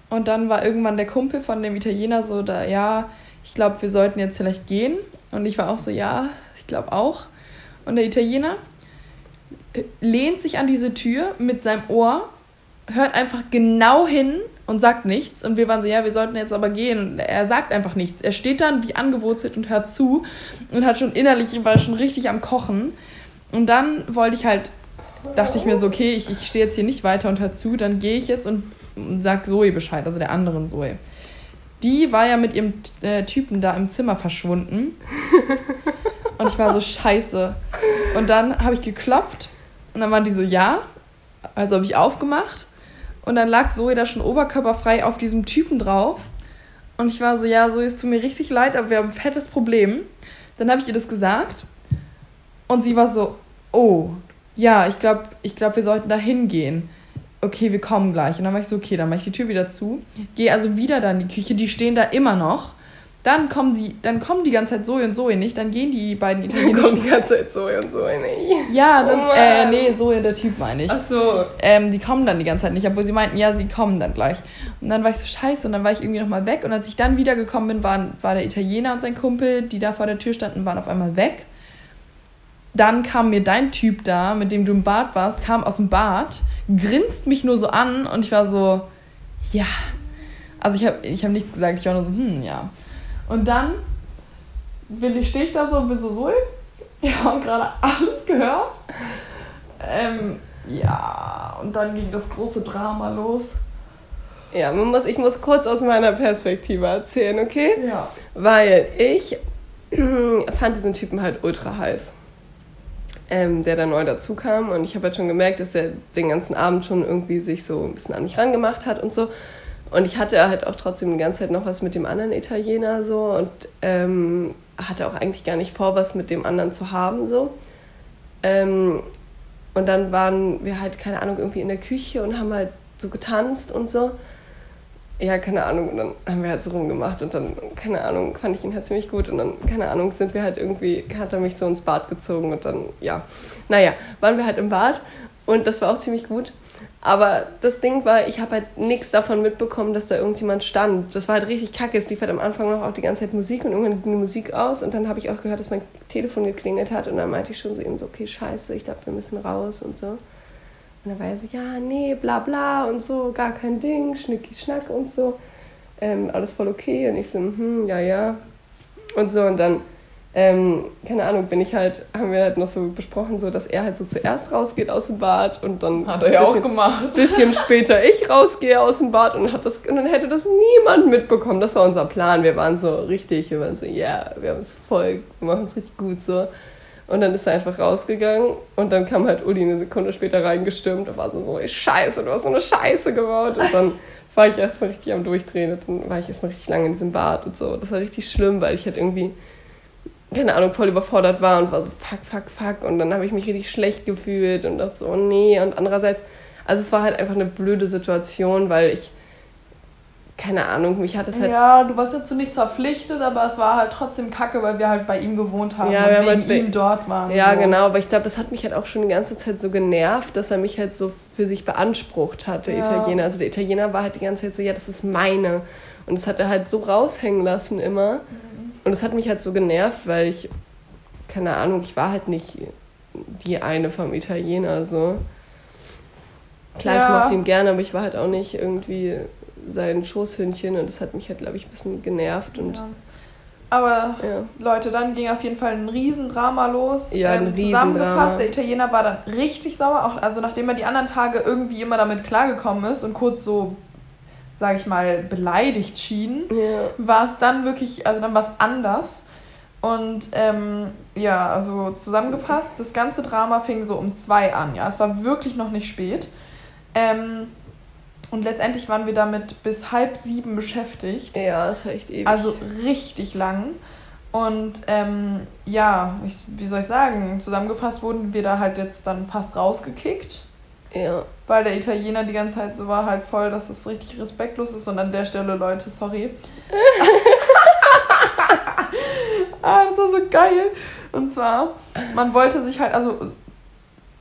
und dann war irgendwann der Kumpel von dem Italiener so da, ja, ich glaube, wir sollten jetzt vielleicht gehen. Und ich war auch so, ja, ich glaube auch. Und der Italiener lehnt sich an diese Tür mit seinem Ohr, hört einfach genau hin und sagt nichts. Und wir waren so, ja, wir sollten jetzt aber gehen. Er sagt einfach nichts. Er steht dann wie angewurzelt und hört zu und hat schon innerlich, war schon richtig am Kochen. Und dann wollte ich halt, dachte ich mir so, okay, ich, ich stehe jetzt hier nicht weiter und hör zu, dann gehe ich jetzt und, und sag Zoe Bescheid, also der anderen Zoe. Die war ja mit ihrem äh, Typen da im Zimmer verschwunden. <laughs> Und ich war so scheiße. Und dann habe ich geklopft und dann waren die so, ja. Also habe ich aufgemacht. Und dann lag Zoe da schon oberkörperfrei auf diesem Typen drauf. Und ich war so, ja, Zoe, es tut mir richtig leid, aber wir haben ein fettes Problem. Dann habe ich ihr das gesagt. Und sie war so, oh, ja, ich glaube, ich glaub, wir sollten da hingehen. Okay, wir kommen gleich. Und dann war ich so, okay, dann mache ich die Tür wieder zu. Gehe also wieder da in die Küche. Die stehen da immer noch. Dann kommen sie, dann kommen die ganze Zeit Zoe und Zoe nicht, dann gehen die beiden italienischen. Dann kommen die ganze Zeit Zoe und Zoe nicht. Ja, dann, oh äh, nee, Zoe und der Typ meine ich. Ach so. Ähm, die kommen dann die ganze Zeit nicht, obwohl sie meinten, ja, sie kommen dann gleich. Und dann war ich so scheiße und dann war ich irgendwie nochmal weg. Und als ich dann wiedergekommen bin, waren, war der Italiener und sein Kumpel, die da vor der Tür standen, waren auf einmal weg. Dann kam mir dein Typ da, mit dem du im Bad warst, kam aus dem Bad, grinst mich nur so an und ich war so, ja. Also ich habe ich hab nichts gesagt, ich war nur so, hm, ja. Und dann bin ich, stehe ich da so und bin so, so, wir haben gerade alles gehört. Ähm, ja, und dann ging das große Drama los. Ja, man muss, ich muss kurz aus meiner Perspektive erzählen, okay? Ja. Weil ich <clears throat> fand diesen Typen halt ultra heiß. Ähm, der da neu dazu kam und ich habe halt schon gemerkt, dass der den ganzen Abend schon irgendwie sich so ein bisschen an mich rangemacht hat und so. Und ich hatte halt auch trotzdem die ganze Zeit noch was mit dem anderen Italiener so und ähm, hatte auch eigentlich gar nicht vor, was mit dem anderen zu haben so. Ähm, und dann waren wir halt, keine Ahnung, irgendwie in der Küche und haben halt so getanzt und so ja, keine Ahnung, und dann haben wir halt so rumgemacht und dann, keine Ahnung, fand ich ihn halt ziemlich gut und dann, keine Ahnung, sind wir halt irgendwie, hat er mich so ins Bad gezogen und dann, ja, naja, waren wir halt im Bad und das war auch ziemlich gut. Aber das Ding war, ich habe halt nichts davon mitbekommen, dass da irgendjemand stand. Das war halt richtig kacke. Es lief halt am Anfang noch auch die ganze Zeit Musik und irgendwann ging die Musik aus und dann habe ich auch gehört, dass mein Telefon geklingelt hat und dann meinte ich schon so eben so, okay, scheiße, ich glaube, wir müssen raus und so. Und dann war er so, ja, nee, bla bla und so, gar kein Ding, schnicki schnack und so. Ähm, alles voll okay. Und ich so, hm, ja, ja. Und so, und dann, ähm, keine Ahnung, bin ich halt, haben wir halt noch so besprochen, so, dass er halt so zuerst rausgeht aus dem Bad und dann. Hat er ja auch gemacht. Ein bisschen später ich rausgehe aus dem Bad und, hat das, und dann hätte das niemand mitbekommen. Das war unser Plan. Wir waren so richtig, wir waren so, ja, yeah, wir haben es voll, wir machen es richtig gut so. Und dann ist er einfach rausgegangen und dann kam halt Uli eine Sekunde später reingestürmt und war so, so, ey, scheiße, du hast so eine Scheiße gebaut. Und dann war ich erstmal richtig am Durchdrehen und dann war ich erstmal richtig lange in diesem Bad und so. Das war richtig schlimm, weil ich halt irgendwie, keine Ahnung, voll überfordert war und war so, fuck, fuck, fuck. Und dann habe ich mich richtig schlecht gefühlt und dachte so, oh nee. Und andererseits, also es war halt einfach eine blöde Situation, weil ich keine Ahnung, mich hat es halt. Ja, du warst jetzt zu nichts verpflichtet, aber es war halt trotzdem kacke, weil wir halt bei ihm gewohnt haben ja, und wegen halt ihm dort waren. Ja, so. genau, aber ich glaube, es hat mich halt auch schon die ganze Zeit so genervt, dass er mich halt so für sich beansprucht hat, der ja. Italiener. Also der Italiener war halt die ganze Zeit so, ja, das ist meine. Und das hat er halt so raushängen lassen immer. Mhm. Und es hat mich halt so genervt, weil ich, keine Ahnung, ich war halt nicht die eine vom Italiener so. Klar, ja. ich mochte ihn gerne, aber ich war halt auch nicht irgendwie sein Schoßhündchen und das hat mich halt, glaube ich, ein bisschen genervt. Und ja. Aber ja. Leute, dann ging auf jeden Fall ein Riesendrama los. Ja, ein ähm, Zusammengefasst, der Italiener war dann richtig sauer, auch, also nachdem er die anderen Tage irgendwie immer damit klargekommen ist und kurz so, sage ich mal, beleidigt schien, ja. war es dann wirklich, also dann war es anders. Und ähm, ja, also zusammengefasst, das ganze Drama fing so um zwei an, ja. Es war wirklich noch nicht spät. Ähm, und letztendlich waren wir damit bis halb sieben beschäftigt. Ja, das war echt ewig. Also richtig lang. Und ähm, ja, ich, wie soll ich sagen, zusammengefasst wurden wir da halt jetzt dann fast rausgekickt. Ja. Weil der Italiener die ganze Zeit so war halt voll, dass es richtig respektlos ist. Und an der Stelle, Leute, sorry. <laughs> ah, das war so geil. Und zwar, man wollte sich halt, also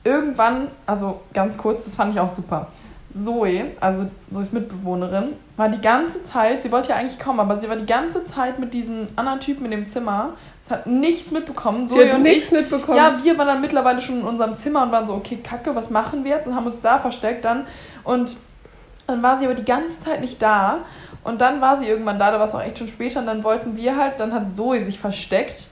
irgendwann, also ganz kurz, das fand ich auch super. Zoe, also Zoes Mitbewohnerin, war die ganze Zeit, sie wollte ja eigentlich kommen, aber sie war die ganze Zeit mit diesem anderen Typen in dem Zimmer, hat nichts mitbekommen. Zoe sie hat und nichts ich, mitbekommen. Ja, wir waren dann mittlerweile schon in unserem Zimmer und waren so, okay, kacke, was machen wir jetzt? Und haben uns da versteckt dann. Und dann war sie aber die ganze Zeit nicht da. Und dann war sie irgendwann da, da war es auch echt schon später. Und dann wollten wir halt, dann hat Zoe sich versteckt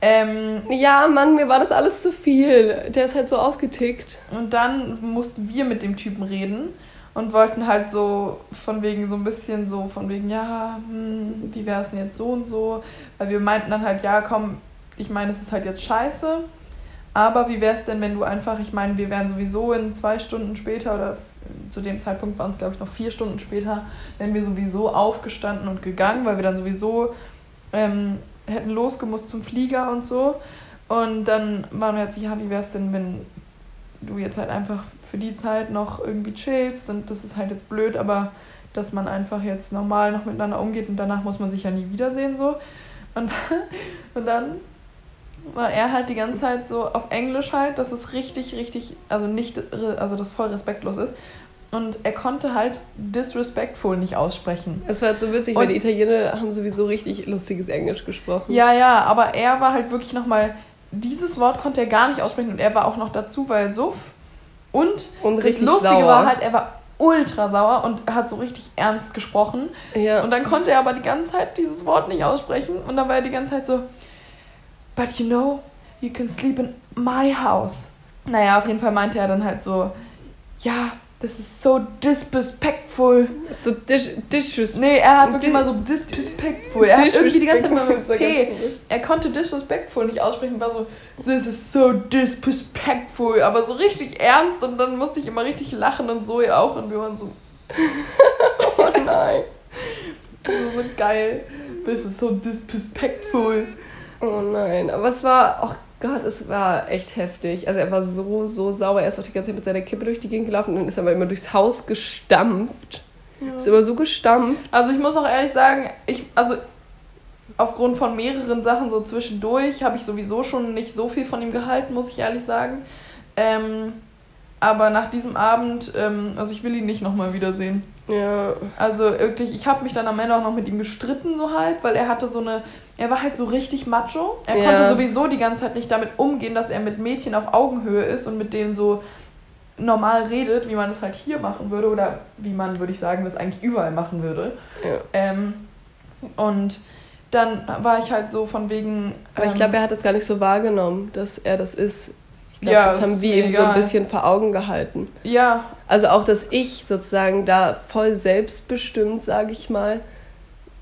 ähm, ja, Mann, mir war das alles zu viel. Der ist halt so ausgetickt. Und dann mussten wir mit dem Typen reden und wollten halt so von wegen so ein bisschen so von wegen, ja, hm, wie wäre es denn jetzt so und so? Weil wir meinten dann halt, ja, komm, ich meine, es ist halt jetzt scheiße. Aber wie wäre es denn, wenn du einfach, ich meine, wir wären sowieso in zwei Stunden später oder zu dem Zeitpunkt waren es, glaube ich, noch vier Stunden später, wären wir sowieso aufgestanden und gegangen, weil wir dann sowieso ähm, hätten losgemusst zum Flieger und so. Und dann waren wir jetzt, ja, wie wäre es denn, wenn du jetzt halt einfach für die Zeit noch irgendwie chillst und das ist halt jetzt blöd, aber dass man einfach jetzt normal noch miteinander umgeht und danach muss man sich ja nie wiedersehen so. Und, <laughs> und dann war er halt die ganze Zeit so auf Englisch halt, dass es richtig, richtig, also nicht, also das voll respektlos ist und er konnte halt disrespectful nicht aussprechen. Es war halt so witzig, und weil die Italiener haben sowieso richtig lustiges Englisch gesprochen. Ja, ja, aber er war halt wirklich nochmal, dieses Wort konnte er gar nicht aussprechen und er war auch noch dazu, weil Suff. Und, und das Lustige sauer. war halt, er war ultra sauer und hat so richtig ernst gesprochen. Ja. Und dann konnte er aber die ganze Zeit dieses Wort nicht aussprechen. Und dann war er die ganze Zeit so, but you know, you can sleep in my house. Naja, auf jeden Fall meinte er dann halt so, ja, this is so disrespectful. So dis disrespectful. Nee, er hat wirklich mal so disrespectful. Er hat irgendwie die ganze Zeit mal mit P. Er konnte disrespectful nicht aussprechen, war so, this is so disrespectful, aber so richtig ernst und dann musste ich immer richtig lachen und so ja auch und wir waren so, Oh nein. so, so geil. This is so disrespectful. Oh nein. Aber es war, oh Gott, es war echt heftig. Also er war so, so sauer. Er ist auch die ganze Zeit mit seiner Kippe durch die Gegend gelaufen und dann ist aber immer durchs Haus gestampft. Ist immer so gestampft. Also ich muss auch ehrlich sagen, ich, also aufgrund von mehreren Sachen so zwischendurch habe ich sowieso schon nicht so viel von ihm gehalten, muss ich ehrlich sagen. Ähm, aber nach diesem Abend, ähm, also ich will ihn nicht nochmal wiedersehen. Ja. Also wirklich, ich habe mich dann am Ende auch noch mit ihm gestritten, so halb, weil er hatte so eine, er war halt so richtig macho. Er Ja. konnte sowieso die ganze Zeit nicht damit umgehen, dass er mit Mädchen auf Augenhöhe ist und mit denen so normal redet, wie man es halt hier machen würde oder wie man, würde ich sagen, das eigentlich überall machen würde. ja. Ähm, und dann war ich halt so von wegen. Aber ich ähm, glaube, er hat es gar nicht so wahrgenommen, dass er das ist. Ich glaube, Ja, das haben wir ihm so ein bisschen vor Augen gehalten. Ja, Also auch, dass ich sozusagen da voll selbstbestimmt, sage ich mal,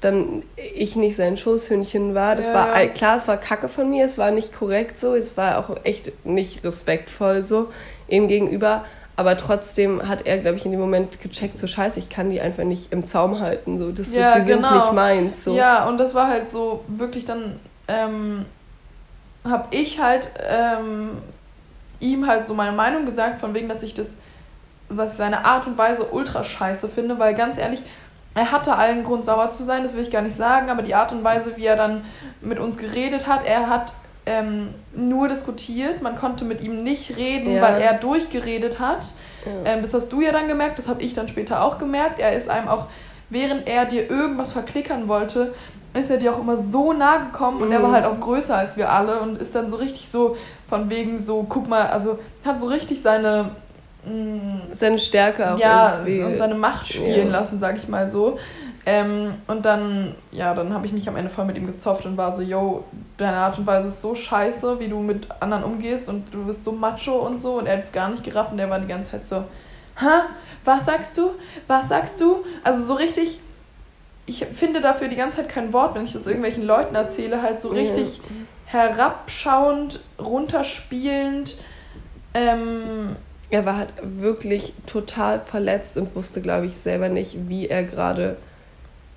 dann ich nicht sein Schoßhündchen war. Das Ja, war klar, es war Kacke von mir, es war nicht korrekt so, es war auch echt nicht respektvoll so ihm gegenüber. Aber trotzdem hat er, glaube ich, in dem Moment gecheckt, so scheiße, ich kann die einfach nicht im Zaum halten. So, das, Ja, die sind genau. nicht meins. So. ja, und das war halt so wirklich dann. Ähm, habe ich halt ähm, ihm halt so meine Meinung gesagt, von wegen, dass ich das, dass ich seine Art und Weise ultra scheiße finde, weil ganz ehrlich, er hatte allen Grund sauer zu sein, das will ich gar nicht sagen, aber die Art und Weise, wie er dann mit uns geredet hat, er hat ähm, nur diskutiert, man konnte mit ihm nicht reden, Ja. weil er durchgeredet hat. Ja. Ähm, das hast du ja dann gemerkt, das habe ich dann später auch gemerkt. Er ist einem auch, während er dir irgendwas verklickern wollte, ist er dir auch immer so nah gekommen und er war Mhm. halt auch größer als wir alle und ist dann so richtig so von wegen so, guck mal, also hat so richtig seine mh, Seine Stärke auch ja, irgendwie. und seine Macht spielen Ja. lassen, sag ich mal so. Ähm, und dann, ja, dann habe ich mich am Ende voll mit ihm gezopft und war so, yo, deine Art und Weise ist so scheiße, wie du mit anderen umgehst und du bist so macho und so. Und er hat es gar nicht gerafft und er war die ganze Zeit so, hä, was sagst du? Was sagst du? Also so richtig, ich finde dafür die ganze Zeit kein Wort, wenn ich das irgendwelchen Leuten erzähle, halt so Ja. Herabschauend, runterspielend, ähm, Er war halt wirklich total verletzt und wusste, glaube ich, selber nicht, wie er gerade,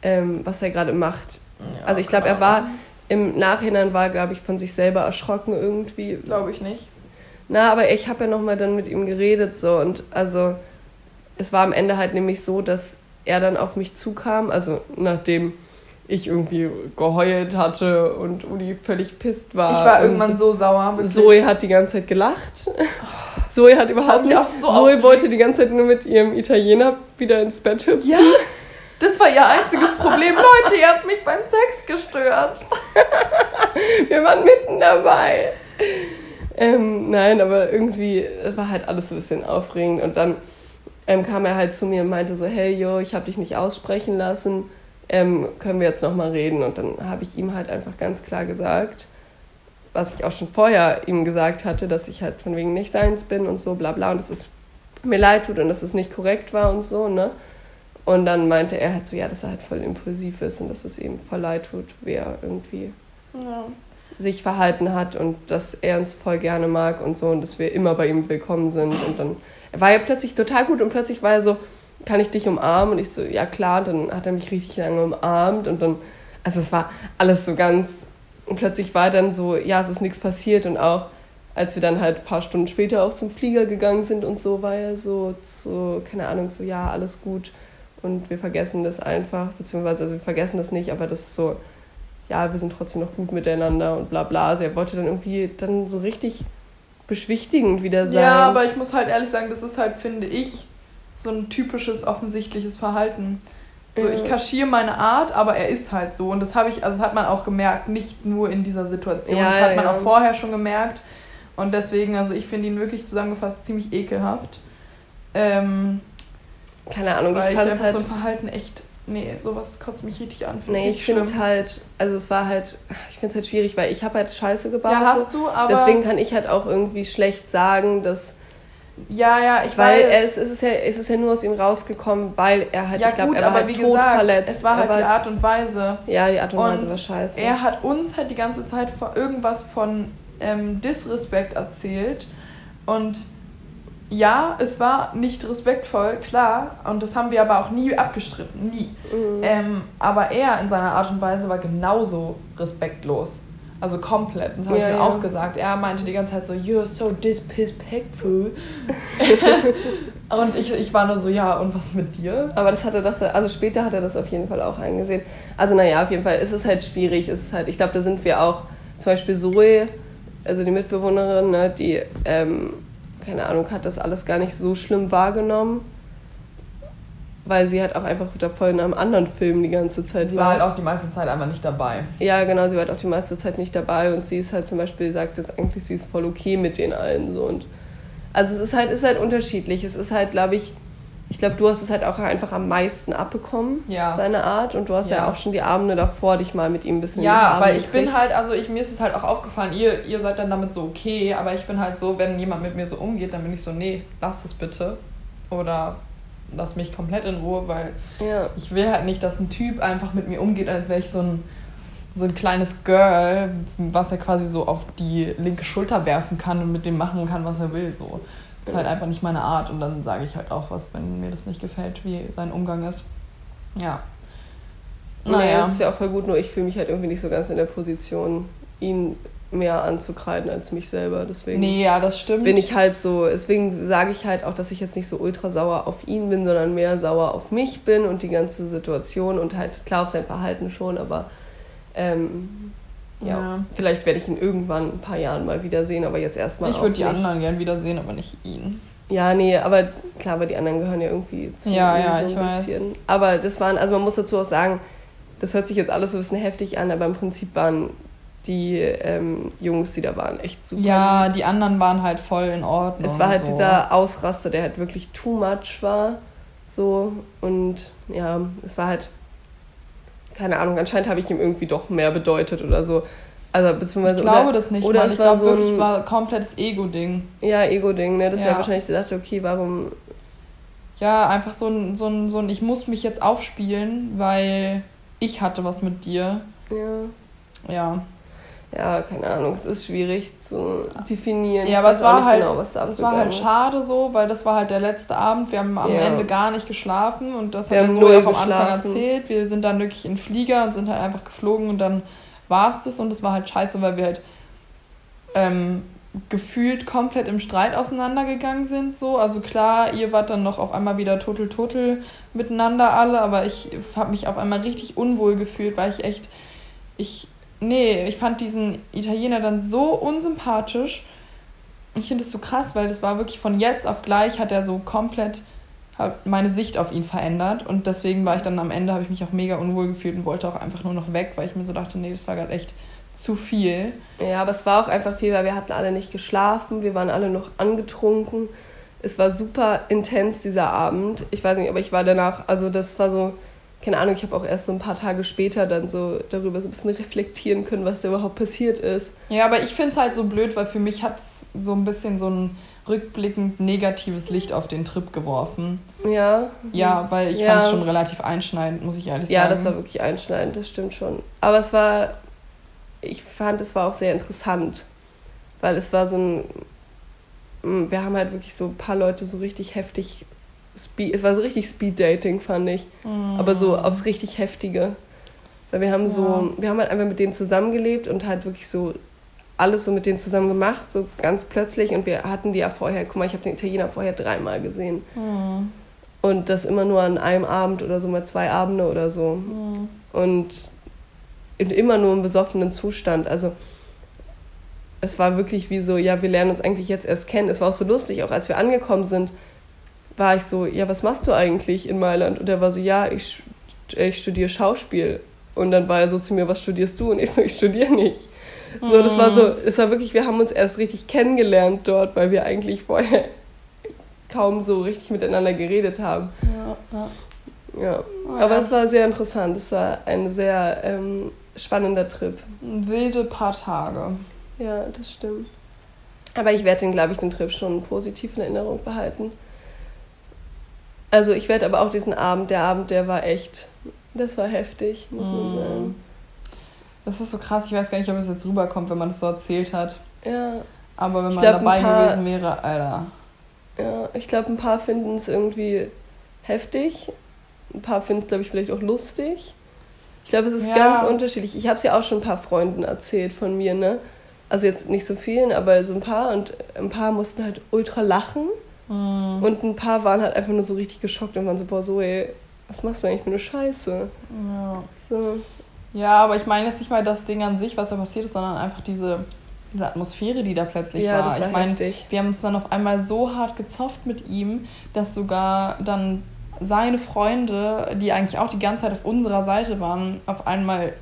ähm, was er gerade macht. ja, Also ich glaube, er war im Nachhinein war, glaube ich, von sich selber erschrocken irgendwie. Glaube ich nicht. Na, aber ich habe ja nochmal dann mit ihm geredet so und also es war am Ende halt nämlich so, dass er dann auf mich zukam, also nachdem ich irgendwie geheult hatte und Uli völlig pisst war. Ich war irgendwann so sauer. wirklich. Zoe hat die ganze Zeit gelacht. <laughs> Zoe hat überhaupt nicht. so Zoe wollte die ganze Zeit nur mit ihrem Italiener wieder ins Bett hüpfen. Ja, das war ihr einziges Problem. Leute, ihr habt mich beim Sex gestört. <laughs> Wir waren mitten dabei. Ähm, nein, aber irgendwie war halt alles so ein bisschen aufregend. Und dann ähm, kam er halt zu mir und meinte so, hey, yo, ich habe dich nicht aussprechen lassen. Ähm, können wir jetzt nochmal reden? Und dann habe ich ihm halt einfach ganz klar gesagt, was ich auch schon vorher ihm gesagt hatte, dass ich halt von wegen nicht seins bin und so, bla bla. Und dass es mir leid tut und dass es nicht korrekt war und so, ne? Und dann meinte er halt so, ja, dass er halt voll impulsiv ist und dass es ihm voll leid tut, wie er irgendwie Ja. sich verhalten hat und dass er uns voll gerne mag und so und dass wir immer bei ihm willkommen sind. Und dann er war ja plötzlich total gut und plötzlich war er so, kann ich dich umarmen? Und ich so, ja klar. Und dann hat er mich richtig lange umarmt und dann, also es war alles so ganz, und plötzlich war dann so, ja, es ist nichts passiert und auch als wir dann halt ein paar Stunden später auch zum Flieger gegangen sind und so, war er so, so, keine Ahnung, so, ja, alles gut und wir vergessen das einfach, beziehungsweise, also wir vergessen das nicht, aber das ist so, ja, wir sind trotzdem noch gut miteinander und bla bla. Also er wollte dann irgendwie dann so richtig beschwichtigend wieder sein. ja, aber ich muss halt ehrlich sagen, das ist halt, finde ich, so ein typisches offensichtliches Verhalten. So, ich kaschiere meine Art, aber er ist halt so. Und das habe ich, also das hat man auch gemerkt, nicht nur in dieser Situation. Ja, das hat man ja. auch vorher schon gemerkt. Und deswegen, also ich finde ihn wirklich zusammengefasst ziemlich ekelhaft. Ähm, keine Ahnung, Weil ich fand es halt. so ein Verhalten echt, nee, sowas kotzt mich richtig an. find Nee, ich finde halt, also es war halt, ich finde es halt schwierig, weil ich habe halt Scheiße gebaut. Ja, hast so. du, aber... Deswegen kann ich halt auch irgendwie schlecht sagen, dass, ja, ja, ich weil weiß. es, es, ist ja, es ist ja nur aus ihm rausgekommen, weil er halt, ja ich glaube, er war aber halt wie gesagt, verletzt. es war halt Er die Art und Weise. Ja, die Art und Weise Und war scheiße. Er hat uns halt die ganze Zeit vor irgendwas von ähm, Disrespekt erzählt. Und ja, es war nicht respektvoll, klar. Und das haben wir aber auch nie abgestritten, nie. Mhm. Ähm, aber er in seiner Art und Weise war genauso respektlos. Also komplett. Das habe Ja, ich mir ja. auch gesagt. Er meinte die ganze Zeit so, you're so disrespectful. <laughs> und ich, ich war nur so, ja, und was mit dir? Aber das hat er doch, also später hat er das auf jeden Fall auch eingesehen. Also naja, auf jeden Fall ist es halt schwierig. Es ist halt, ich glaube, da sind wir auch, zum Beispiel Zoe, also die Mitbewohnerin, ne, die, ähm, keine Ahnung, hat das alles gar nicht so schlimm wahrgenommen. Weil sie halt auch einfach wieder voll in einem anderen Film die ganze Zeit Sie war halt auch die meiste Zeit einfach nicht dabei. Ja, genau, sie war halt auch die meiste Zeit nicht dabei und sie ist halt zum Beispiel, sagt jetzt eigentlich, sie ist voll okay mit den allen so und also es ist halt, ist halt unterschiedlich. Es ist halt, glaube ich, ich glaube, du hast es halt auch einfach am meisten abbekommen, Ja. seine Art. Und du hast ja. Ja. auch schon die Abende davor dich mal mit ihm ein bisschen Ja, aber ich bin gekriegt. halt, also ich, mir ist es halt auch aufgefallen, ihr, ihr seid dann damit so okay, aber ich bin halt so, wenn jemand mit mir so umgeht, dann bin ich so, nee, lass es bitte. Oder lass mich komplett in Ruhe, weil Ja, ich will halt nicht, dass ein Typ einfach mit mir umgeht, als wäre ich so ein, so ein kleines Girl, was er quasi so auf die linke Schulter werfen kann und mit dem machen kann, was er will. So. Das ist halt einfach nicht meine Art und dann sage ich halt auch was, wenn mir das nicht gefällt, wie sein Umgang ist. Ja. naja. das ist ja auch voll gut, nur ich fühle mich halt irgendwie nicht so ganz in der Position, ihn mehr anzukreiden als mich selber. Deswegen Nee, ja, das stimmt. bin ich halt so, deswegen sage ich halt auch, dass ich jetzt nicht so ultra sauer auf ihn bin, sondern mehr sauer auf mich bin und die ganze Situation und halt klar auf sein Verhalten schon, aber ähm, ja, Ja. vielleicht werde ich ihn irgendwann in ein paar Jahren mal wiedersehen, aber jetzt erstmal Ich würde die nicht. anderen gern wiedersehen, aber nicht ihn. Ja, nee, aber klar, aber die anderen gehören ja irgendwie zu Ja, ja, so ein ich weiß. bisschen. Aber das waren, also man muss dazu auch sagen, das hört sich jetzt alles so ein bisschen heftig an, aber im Prinzip waren die ähm, Jungs, die da waren, echt super. Ja, die anderen waren halt voll in Ordnung. Es war halt so. dieser Ausraster, der halt wirklich too much war. So. Und ja, es war halt, keine Ahnung, anscheinend habe ich ihm irgendwie doch mehr bedeutet oder so. Also, beziehungsweise. Ich glaube oder, das nicht, oder Mann. es Ich war glaube so wirklich, ein- es war komplettes Ego-Ding. Ja, Ego-Ding, ne? Dass Ja. er wahrscheinlich dachte, okay, warum. Ja, einfach so ein, so, ein, so ein, ich muss mich jetzt aufspielen, weil ich hatte was mit dir. Ja. Ja. Ja, keine Ahnung, es ist schwierig zu definieren. Ja, aber weiß es auch war halt, genau, das war halt schade so, weil das war halt der letzte Abend. Wir haben am Ja. Ende gar nicht geschlafen und das Wir hat null ja vom Anfang erzählt. Wir sind dann wirklich in Flieger und sind halt einfach geflogen und dann war es das und es war halt scheiße, weil wir halt ähm, gefühlt komplett im Streit auseinandergegangen sind. So. Also klar, ihr wart dann noch auf einmal wieder total total miteinander alle, aber ich habe mich auf einmal richtig unwohl gefühlt, weil ich echt, ich, nee, ich fand diesen Italiener dann so unsympathisch. Ich finde es so krass, weil das war wirklich von jetzt auf gleich hat er so komplett meine Sicht auf ihn verändert und deswegen war ich dann am Ende habe ich mich auch mega unwohl gefühlt und wollte auch einfach nur noch weg, weil ich mir so dachte, nee, das war gerade echt zu viel. Ja, aber es war auch einfach viel, weil wir hatten alle nicht geschlafen, wir waren alle noch angetrunken. Es war super intens dieser Abend. Ich weiß nicht, aber ich war danach, also das war so, keine Ahnung, ich habe auch erst so ein paar Tage später dann so darüber so ein bisschen reflektieren können, was da überhaupt passiert ist. Ja, aber ich finde es halt so blöd, weil für mich hat es so ein bisschen so ein rückblickend negatives Licht auf den Trip geworfen. Ja. Ja, weil ich Ja. fand es schon relativ einschneidend, muss ich ehrlich Ja, sagen. das war wirklich einschneidend, das stimmt schon. Aber es war, ich fand, es war auch sehr interessant, weil es war so ein, wir haben halt wirklich so ein paar Leute so richtig heftig, Speed, es war so richtig Speed-Dating, fand ich. Aber so aufs richtig Heftige. Weil wir haben so, wir haben halt einfach mit denen zusammengelebt und halt wirklich so alles so mit denen zusammen gemacht, so ganz plötzlich. Und wir hatten die ja vorher, guck mal, ich habe den Italiener vorher dreimal gesehen. Hm. Und das immer nur an einem Abend oder so mal zwei Abende oder so. Hm. Und in, immer nur im besoffenen Zustand. Also es war wirklich wie so, ja, wir lernen uns eigentlich jetzt erst kennen. Es war auch so lustig, auch als wir angekommen sind, war ich so, ja, was machst du eigentlich in Mailand? Und er war so, ja, ich, ich studiere Schauspiel. Und dann war er so zu mir, was studierst du? Und ich so, ich studiere nicht. So, das war so, es war wirklich, wir haben uns erst richtig kennengelernt dort, weil wir eigentlich vorher <laughs> kaum so richtig miteinander geredet haben. Ja. Ja. Ja. Oh, Aber ja. es war sehr interessant. Es war ein sehr ähm, spannender Trip. Wilde paar Tage. Ja, das stimmt. Aber ich werde den, glaube ich, den Trip schon positiv in Erinnerung behalten. Also ich werde aber auch diesen Abend, der Abend, der war echt, das war heftig, muss man Mm. sagen. Das ist so krass, ich weiß gar nicht, ob es jetzt rüberkommt, wenn man das so erzählt hat. Ja, Aber wenn Ich man glaub, dabei paar- gewesen wäre, Alter. ja, ich glaube, ein paar finden es irgendwie heftig. Ein paar finden es, glaube ich, vielleicht auch lustig. Ich glaube, es ist Ja. ganz unterschiedlich. Ich habe es ja auch schon ein paar Freunden erzählt von mir, ne? Also jetzt nicht so vielen, aber so ein paar. Und ein paar mussten halt ultra lachen. Mhm. Und ein paar waren halt einfach nur so richtig geschockt und waren so, boah, so, ey, was machst du eigentlich für eine Scheiße? Ja. So. ja, aber ich meine jetzt nicht mal das Ding an sich, was da passiert ist, sondern einfach diese, diese Atmosphäre, die da plötzlich Ja, war. das war ich meine, wir haben uns dann auf einmal so hart gezofft mit ihm, dass sogar dann seine Freunde, die eigentlich auch die ganze Zeit auf unserer Seite waren, auf einmal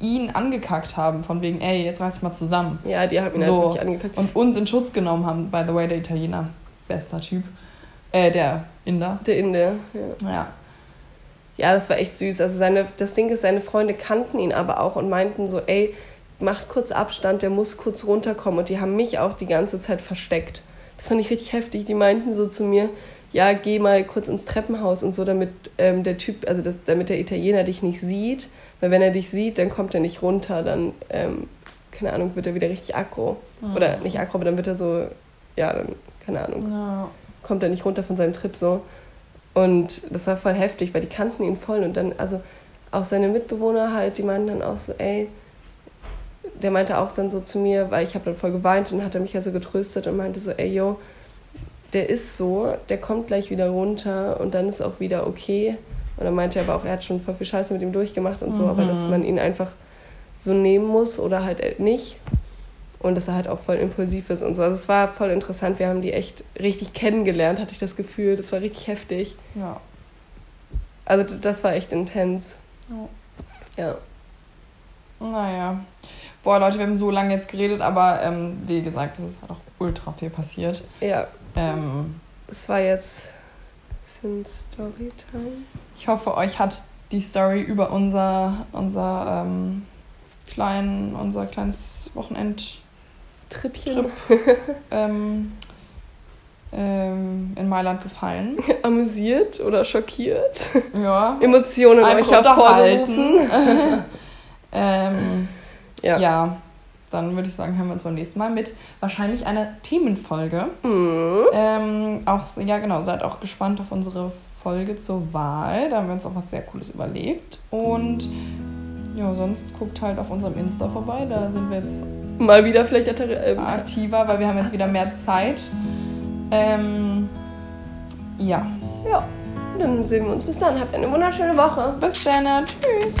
ihn angekackt haben, von wegen, ey, jetzt reiß dich mal zusammen. Ja, die haben ihn So. halt wirklich angekackt. Und uns in Schutz genommen haben, by the way, der Italiener. Bester Typ. Äh, der Inder. Der Inde, ja. Ja. Ja, das war echt süß. Also seine, das Ding ist, seine Freunde kannten ihn aber auch und meinten so, ey, macht kurz Abstand, der muss kurz runterkommen. Und die haben mich auch die ganze Zeit versteckt. Das fand ich richtig heftig. Die meinten so zu mir, ja, geh mal kurz ins Treppenhaus und so, damit ähm, der Typ, also das, damit der Italiener dich nicht sieht. Weil wenn er dich sieht, dann kommt er nicht runter, dann, ähm, keine Ahnung, wird er wieder richtig aggro. Oder nicht aggro, aber dann wird er so, ja, dann, keine Ahnung Ja. kommt er nicht runter von seinem Trip so. Und das war voll heftig, weil die kannten ihn voll. Und dann, also auch seine Mitbewohner halt, die meinten dann auch so, ey, der meinte auch dann so zu mir, weil ich habe dann voll geweint und hat er mich also getröstet und meinte so, ey, yo, der ist so, der kommt gleich wieder runter und dann ist auch wieder okay. Und dann meinte er aber auch, er hat schon voll viel Scheiße mit ihm durchgemacht und so, aber dass Mhm. man ihn einfach so nehmen muss oder halt nicht. Und dass er halt auch voll impulsiv ist und so. Also es war voll interessant. Wir haben die echt richtig kennengelernt, hatte ich das Gefühl. Das war richtig heftig. Ja. Also das war echt intens. Ja. Ja. Naja. Boah, Leute, wir haben so lange jetzt geredet, aber ähm, wie gesagt, es ist halt auch ultra viel passiert. Ja. Ähm, Es war jetzt sind Storytime. ich hoffe, euch hat die Story über unser, unser, ähm, klein, unser kleines Wochenend Trippchen. <laughs> ähm, ähm, in Mailand gefallen. <laughs> Amüsiert oder schockiert. Ja. Emotionen euch hervorgerufen. <laughs> ähm, Ja. ja, dann würde ich sagen, hören wir uns beim nächsten Mal mit wahrscheinlich einer Themenfolge. Mhm. Ähm, auch, ja, genau, seid auch gespannt auf unsere Folge zur Wahl. Da haben wir uns auch was sehr Cooles überlegt. Und ja, sonst guckt halt auf unserem Insta vorbei. Da sind wir jetzt Mal wieder vielleicht ähm, aktiver, weil wir haben jetzt wieder mehr Zeit. Ähm, ja, Ja. Dann sehen wir uns bis dann. Habt eine wunderschöne Woche. bis dann. Tschüss.